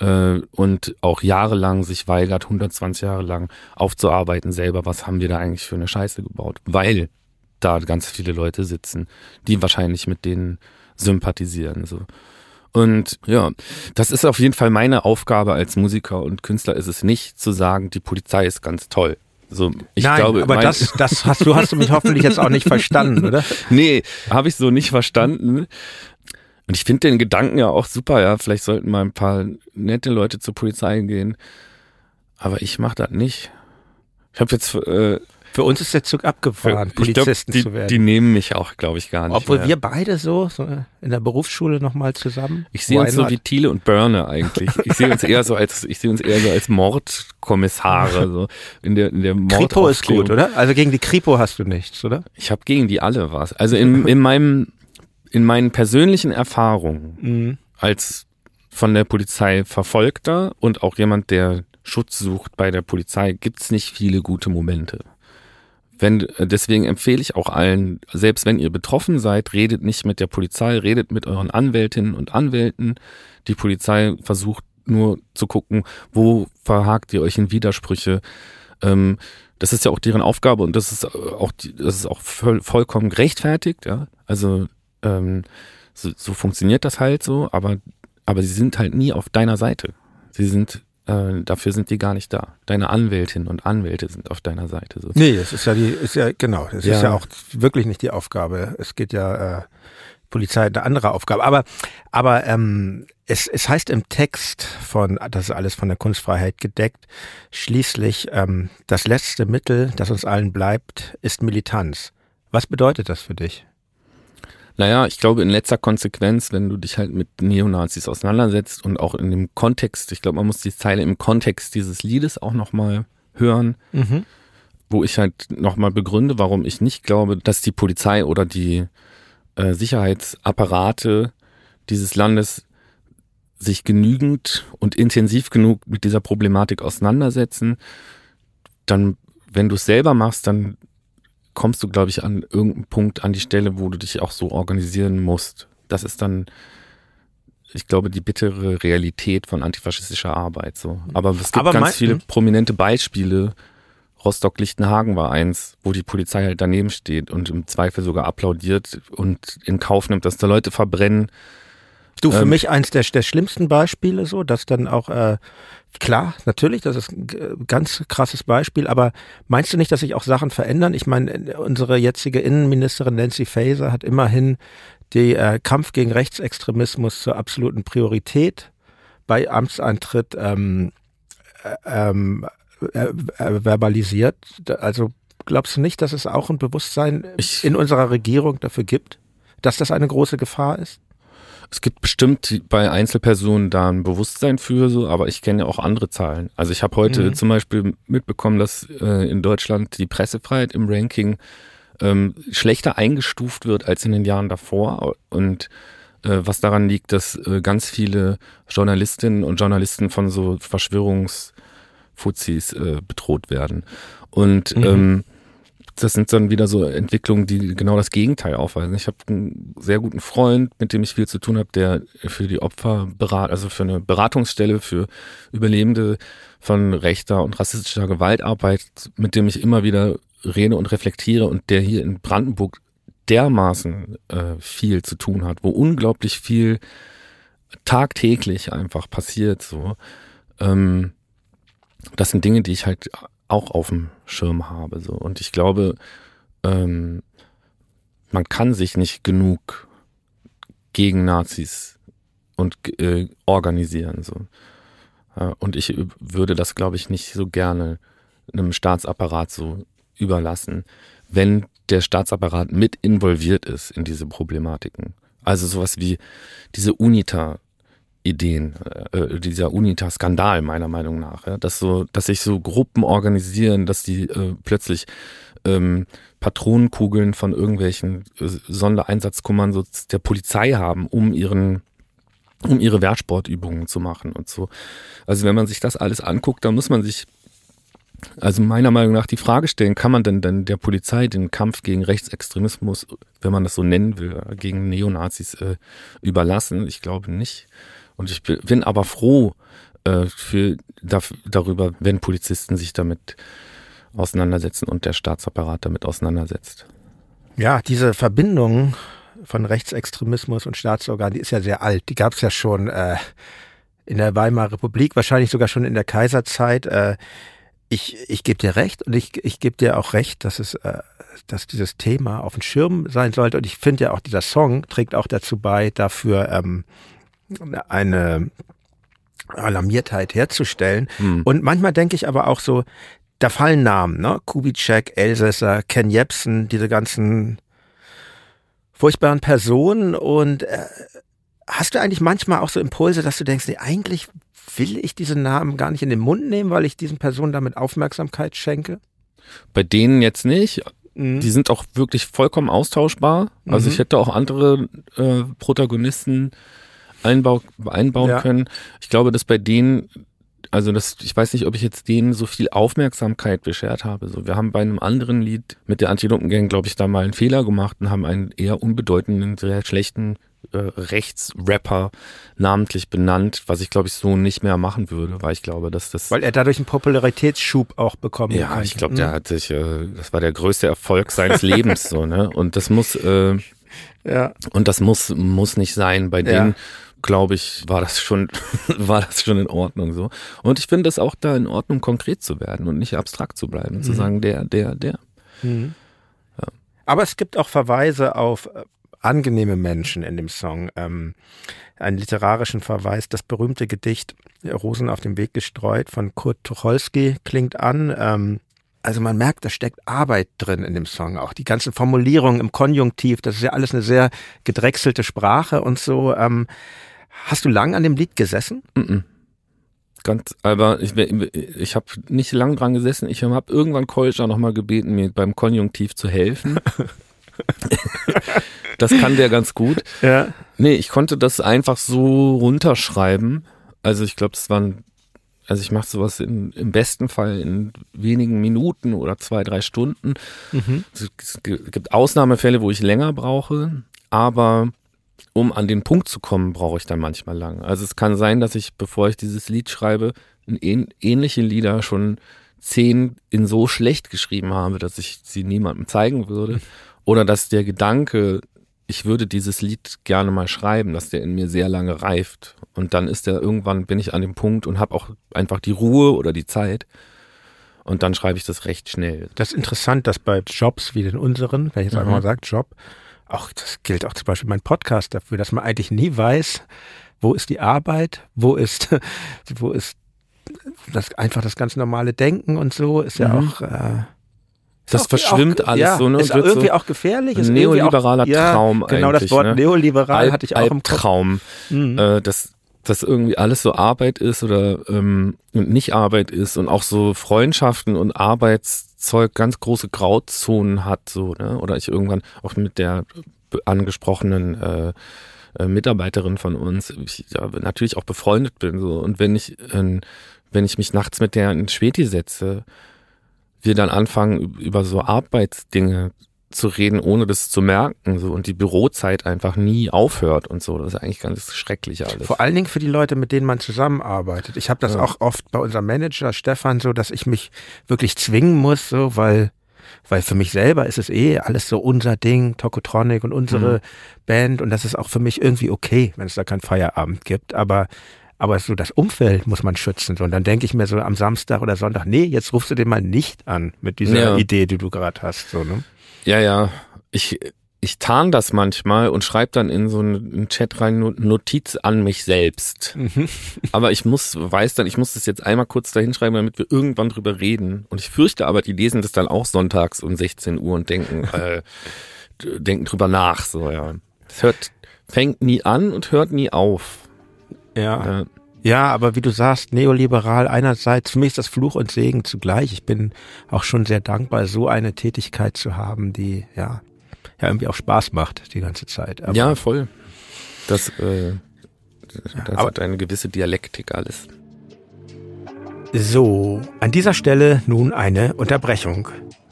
Speaker 3: äh, und auch jahrelang sich weigert, 120 Jahre lang aufzuarbeiten selber, was haben wir da eigentlich für eine Scheiße gebaut, weil da ganz viele Leute sitzen, die wahrscheinlich mit denen sympathisieren. So. Und ja, das ist auf jeden Fall meine Aufgabe als Musiker und Künstler ist es nicht zu sagen, die Polizei ist ganz toll. So, ich
Speaker 2: Nein,
Speaker 3: glaube,
Speaker 2: aber das, das hast du hast du mich hoffentlich jetzt auch nicht verstanden, oder? <laughs>
Speaker 3: Nee, habe ich so nicht verstanden. Und ich finde den Gedanken ja auch super, ja. Vielleicht sollten mal ein paar nette Leute zur Polizei gehen. Aber ich mache das nicht. Ich habe jetzt äh,
Speaker 2: Für uns ist der Zug abgefahren,
Speaker 3: glaub,
Speaker 2: Polizisten
Speaker 3: die,
Speaker 2: zu werden.
Speaker 3: Die nehmen mich auch, glaube ich, gar nicht.
Speaker 2: Obwohl
Speaker 3: mehr.
Speaker 2: wir beide so, so in der Berufsschule nochmal zusammen.
Speaker 3: Ich sehe uns so wie Thiele und Börne eigentlich. Ich sehe uns eher so als ich sehe uns eher so als Mordkommissare so in der in der
Speaker 2: Kripo ist gut, oder? Also gegen die Kripo hast du nichts, oder?
Speaker 3: Ich habe gegen die alle was. Also in, in meinem in meinen persönlichen Erfahrungen
Speaker 2: Mhm.
Speaker 3: als von der Polizei Verfolgter und auch jemand, der Schutz sucht bei der Polizei, gibt's nicht viele gute Momente. Wenn, äh, deswegen empfehle ich auch allen, selbst wenn ihr betroffen seid, redet nicht mit der Polizei, redet mit euren Anwältinnen und Anwälten. Die Polizei versucht nur zu gucken, wo verhakt ihr euch in Widersprüche. Ähm, das ist ja auch deren Aufgabe und das ist auch, die- das ist auch voll, vollkommen gerechtfertigt, ja. Also ähm, so, so funktioniert das halt so, aber, aber sie sind halt nie auf deiner Seite. Sie sind, äh, dafür sind die gar nicht da. Deine Anwältinnen und Anwälte sind auf deiner Seite. So.
Speaker 2: Nee, das ist ja die, ist ja, genau, das
Speaker 3: Ja.
Speaker 2: ist ja auch wirklich nicht die Aufgabe. Es geht ja, äh, Polizei hat eine andere Aufgabe. Aber, aber ähm, es, es heißt im Text von, das ist alles von der Kunstfreiheit gedeckt, schließlich ähm, das letzte Mittel, das uns allen bleibt, ist Militanz. Was bedeutet das für dich?
Speaker 3: Naja, ich glaube in letzter Konsequenz, wenn du dich halt mit Neonazis auseinandersetzt und auch in dem Kontext, ich glaube, man muss die Zeile im Kontext dieses Liedes auch nochmal hören,
Speaker 2: Mhm.
Speaker 3: wo ich halt nochmal begründe, warum ich nicht glaube, dass die Polizei oder die äh, Sicherheitsapparate dieses Landes sich genügend und intensiv genug mit dieser Problematik auseinandersetzen. Dann, wenn du es selber machst, dann kommst du, glaube ich, an irgendeinem Punkt an die Stelle, wo du dich auch so organisieren musst. Das ist dann, ich glaube, die bittere Realität von antifaschistischer Arbeit. So. Aber es gibt
Speaker 2: Aber
Speaker 3: ganz
Speaker 2: mein-
Speaker 3: viele prominente Beispiele. Rostock-Lichtenhagen war eins, wo die Polizei halt daneben steht und im Zweifel sogar applaudiert und in Kauf nimmt, dass da Leute verbrennen.
Speaker 2: Du, für
Speaker 3: Ähm,
Speaker 2: mich eins der, der schlimmsten Beispiele, so, dass dann auch, äh, klar, natürlich, das ist ein ganz krasses Beispiel, aber meinst du nicht, dass sich auch Sachen verändern? Ich meine, äh, unsere jetzige Innenministerin Nancy Faeser hat immerhin die äh, Kampf gegen Rechtsextremismus zur absoluten Priorität bei Amtsantritt ähm, äh, ähm, äh, äh, verbalisiert. Also glaubst du nicht, dass es auch ein Bewusstsein
Speaker 3: Ich-
Speaker 2: in unserer Regierung dafür gibt, dass das eine große Gefahr ist?
Speaker 3: Es gibt bestimmt bei Einzelpersonen da ein Bewusstsein für so, aber ich kenne ja auch andere Zahlen. Also ich habe heute
Speaker 2: Mhm.
Speaker 3: zum Beispiel mitbekommen, dass äh, in Deutschland die Pressefreiheit im Ranking ähm, schlechter eingestuft wird als in den Jahren davor und äh, was daran liegt, dass äh, ganz viele Journalistinnen und Journalisten von so Verschwörungsfuzis äh, bedroht werden. Und
Speaker 2: Mhm.
Speaker 3: ähm, das sind dann wieder so Entwicklungen, die genau das Gegenteil aufweisen. Ich habe einen sehr guten Freund, mit dem ich viel zu tun habe, der für die Opfer berat, also für eine Beratungsstelle für Überlebende von rechter und rassistischer Gewalt arbeitet, mit dem ich immer wieder rede und reflektiere und der hier in Brandenburg dermaßen äh, viel zu tun hat, wo unglaublich viel tagtäglich einfach passiert. So, ähm, das sind Dinge, die ich halt auch auf dem Schirm habe. So. Und ich glaube, ähm, man kann sich nicht genug gegen Nazis und äh, organisieren. So. Äh, und ich würde das, glaube ich, nicht so gerne einem Staatsapparat so überlassen, wenn der Staatsapparat mit involviert ist in diese Problematiken. Also sowas wie diese UNITA Ideen, äh, dieser UNITA-Skandal meiner Meinung nach, ja, dass so, dass sich so Gruppen organisieren, dass die äh, plötzlich ähm, Patronenkugeln von irgendwelchen äh, Sondereinsatzkommandos der Polizei haben, um ihren um ihre Wehrsportübungen zu machen und so. Also wenn man sich das alles anguckt, dann muss man sich also meiner Meinung nach die Frage stellen, kann man denn dann der Polizei den Kampf gegen Rechtsextremismus, wenn man das so nennen will, gegen Neonazis äh, überlassen? Ich glaube nicht. Und ich bin aber froh äh, für, darüber, wenn Polizisten sich damit auseinandersetzen und der Staatsapparat damit auseinandersetzt.
Speaker 2: Ja, diese Verbindung von Rechtsextremismus und Staatsorgan, die ist ja sehr alt. Die gab es ja schon äh, in der Weimarer Republik, wahrscheinlich sogar schon in der Kaiserzeit. Äh, ich, ich gebe dir recht und ich, ich gebe dir auch recht, dass es, äh, dass dieses Thema auf dem Schirm sein sollte. Und ich finde ja auch, dieser Song trägt auch dazu bei, dafür ähm, eine Alarmiertheit herzustellen. Hm. Und manchmal denke ich aber auch so, da fallen Namen, ne? Kubitschek, Elsässer, Ken Jebsen, diese ganzen furchtbaren Personen und äh, hast du eigentlich manchmal auch so Impulse, dass du denkst, nee, eigentlich will ich diese Namen gar nicht in den Mund nehmen, weil ich diesen Personen damit Aufmerksamkeit schenke?
Speaker 3: Bei denen jetzt nicht. Mhm. Die sind auch wirklich vollkommen austauschbar. Also mhm. ich hätte auch andere äh, Protagonisten einbau, einbauen ja. können. Ich glaube, dass bei denen also das, ich weiß nicht, ob ich jetzt denen so viel Aufmerksamkeit beschert habe. So, wir haben bei einem anderen Lied mit der Antilopengang, glaube ich, da mal einen Fehler gemacht und haben einen eher unbedeutenden, sehr schlechten äh, Rechtsrapper namentlich benannt, was ich glaube ich so nicht mehr machen würde, weil ich glaube, dass das
Speaker 2: weil er dadurch einen Popularitätsschub auch bekommen
Speaker 3: Ja, kann. ich glaube, der mhm. hat sich, äh, das war der größte Erfolg seines <laughs> Lebens so ne und das muss äh, ja und das muss muss nicht sein bei denen. Glaube ich, war das schon, <laughs> war das schon in Ordnung so. Und ich finde es auch da in Ordnung, konkret zu werden und nicht abstrakt zu bleiben, mhm. zu sagen, der, der, der. Mhm.
Speaker 2: Ja. Aber es gibt auch Verweise auf äh, angenehme Menschen in dem Song. Ähm, einen literarischen Verweis, das berühmte Gedicht Rosen auf dem Weg gestreut von Kurt Tucholsky klingt an. Ähm, also man merkt, da steckt Arbeit drin in dem Song. Auch die ganzen Formulierungen im Konjunktiv, das ist ja alles eine sehr gedrechselte Sprache und so. Ähm, Hast du lang an dem Lied gesessen? Mm -mm.
Speaker 3: Ganz, aber ich, ich habe nicht lang dran gesessen. Ich habe irgendwann Kolja nochmal gebeten, mir beim Konjunktiv zu helfen. <laughs> das kann der ganz gut. Ja. Nee, ich konnte das einfach so runterschreiben. Also ich glaube, das waren, also ich mache sowas in, im besten Fall in wenigen Minuten oder zwei, drei Stunden. Mhm. Es gibt Ausnahmefälle, wo ich länger brauche, aber um an den Punkt zu kommen, brauche ich dann manchmal lang. Also es kann sein, dass ich, bevor ich dieses Lied schreibe, ähnliche Lieder schon zehn in so schlecht geschrieben habe, dass ich sie niemandem zeigen würde. <laughs> Oder dass der Gedanke, ich würde dieses Lied gerne mal schreiben, dass der in mir sehr lange reift. Und dann ist der irgendwann, bin ich an dem Punkt und habe auch einfach die Ruhe oder die Zeit. Und dann schreibe ich das recht schnell.
Speaker 2: Das ist interessant, dass bei Jobs wie den unseren, wenn ich jetzt mhm. einfach mal sage, Job, auch das gilt auch zum Beispiel mein Podcast dafür, dass man eigentlich nie weiß, wo ist die Arbeit, wo ist, <laughs> wo ist das einfach das ganz normale Denken und so ist ja mhm. auch äh,
Speaker 3: das verschwimmt
Speaker 2: auch,
Speaker 3: alles
Speaker 2: ja,
Speaker 3: so, ne?
Speaker 2: Ist irgendwie so auch gefährlich. Ist
Speaker 3: neoliberaler auch, Traum
Speaker 2: ja, Genau, das Wort
Speaker 3: ne?
Speaker 2: neoliberal
Speaker 3: Alp,
Speaker 2: hatte ich auch im.
Speaker 3: Traum, mhm. äh, dass, dass irgendwie alles so Arbeit ist oder ähm, nicht Arbeit ist und auch so Freundschaften und Arbeits Zeug ganz große Grauzonen hat, so, ne? Oder ich irgendwann auch mit der angesprochenen äh, äh, Mitarbeiterin von uns, ich ja, natürlich auch befreundet bin, so. Und wenn ich, äh, wenn ich mich nachts mit der in Späti setze, wir dann anfangen, über so Arbeitsdinge zu reden, ohne das zu merken. So und die Bürozeit einfach nie aufhört und so. Das ist eigentlich ganz schrecklich alles.
Speaker 2: Vor allen Dingen für die Leute, mit denen man zusammenarbeitet. Ich habe das ja. auch oft bei unserem Manager Stefan so, dass ich mich wirklich zwingen muss, so, weil weil für mich selber ist es eh alles so unser Ding, Tokotronic und unsere mhm. Band und das ist auch für mich irgendwie okay, wenn es da keinen Feierabend gibt, aber aber so das Umfeld muss man schützen. So. Und dann denke ich mir so am Samstag oder Sonntag, nee, jetzt rufst du den mal nicht an mit dieser ja. Idee, die du gerade hast. So, ne?
Speaker 3: Ja, ja. Ich, ich tarn das manchmal und schreibe dann in so einen Chat rein Notiz an mich selbst. Mhm. Aber ich muss, weiß dann, ich muss das jetzt einmal kurz dahin schreiben, damit wir irgendwann drüber reden. Und ich fürchte aber, die lesen das dann auch sonntags um 16 Uhr und denken, <laughs> äh, denken drüber nach. So, ja. Es hört, fängt nie an und hört nie auf.
Speaker 2: Ja. ja. Ja, aber wie du sagst, neoliberal einerseits, für mich ist das Fluch und Segen zugleich. Ich bin auch schon sehr dankbar, so eine Tätigkeit zu haben, die ja, ja irgendwie auch Spaß macht die ganze Zeit.
Speaker 3: Aber ja, voll. Das, äh, das aber, hat eine gewisse Dialektik alles.
Speaker 2: So, an dieser Stelle nun eine Unterbrechung.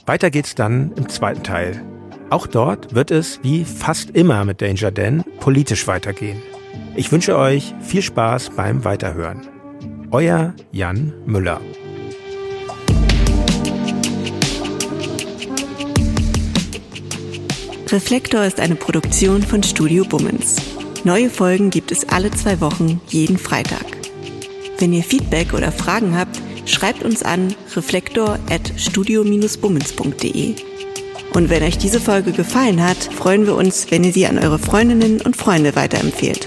Speaker 2: Weiter geht's dann im zweiten Teil. Auch dort wird es, wie fast immer mit Danger Dan, politisch weitergehen. Ich wünsche euch viel Spaß beim Weiterhören. Euer Jan Müller.
Speaker 1: Reflektor ist eine Produktion von Studio Bummens. Neue Folgen gibt es alle zwei Wochen, jeden Freitag. Wenn ihr Feedback oder Fragen habt, schreibt uns an reflektor at studio-bummens.de. Und wenn euch diese Folge gefallen hat, freuen wir uns, wenn ihr sie an eure Freundinnen und Freunde weiterempfehlt.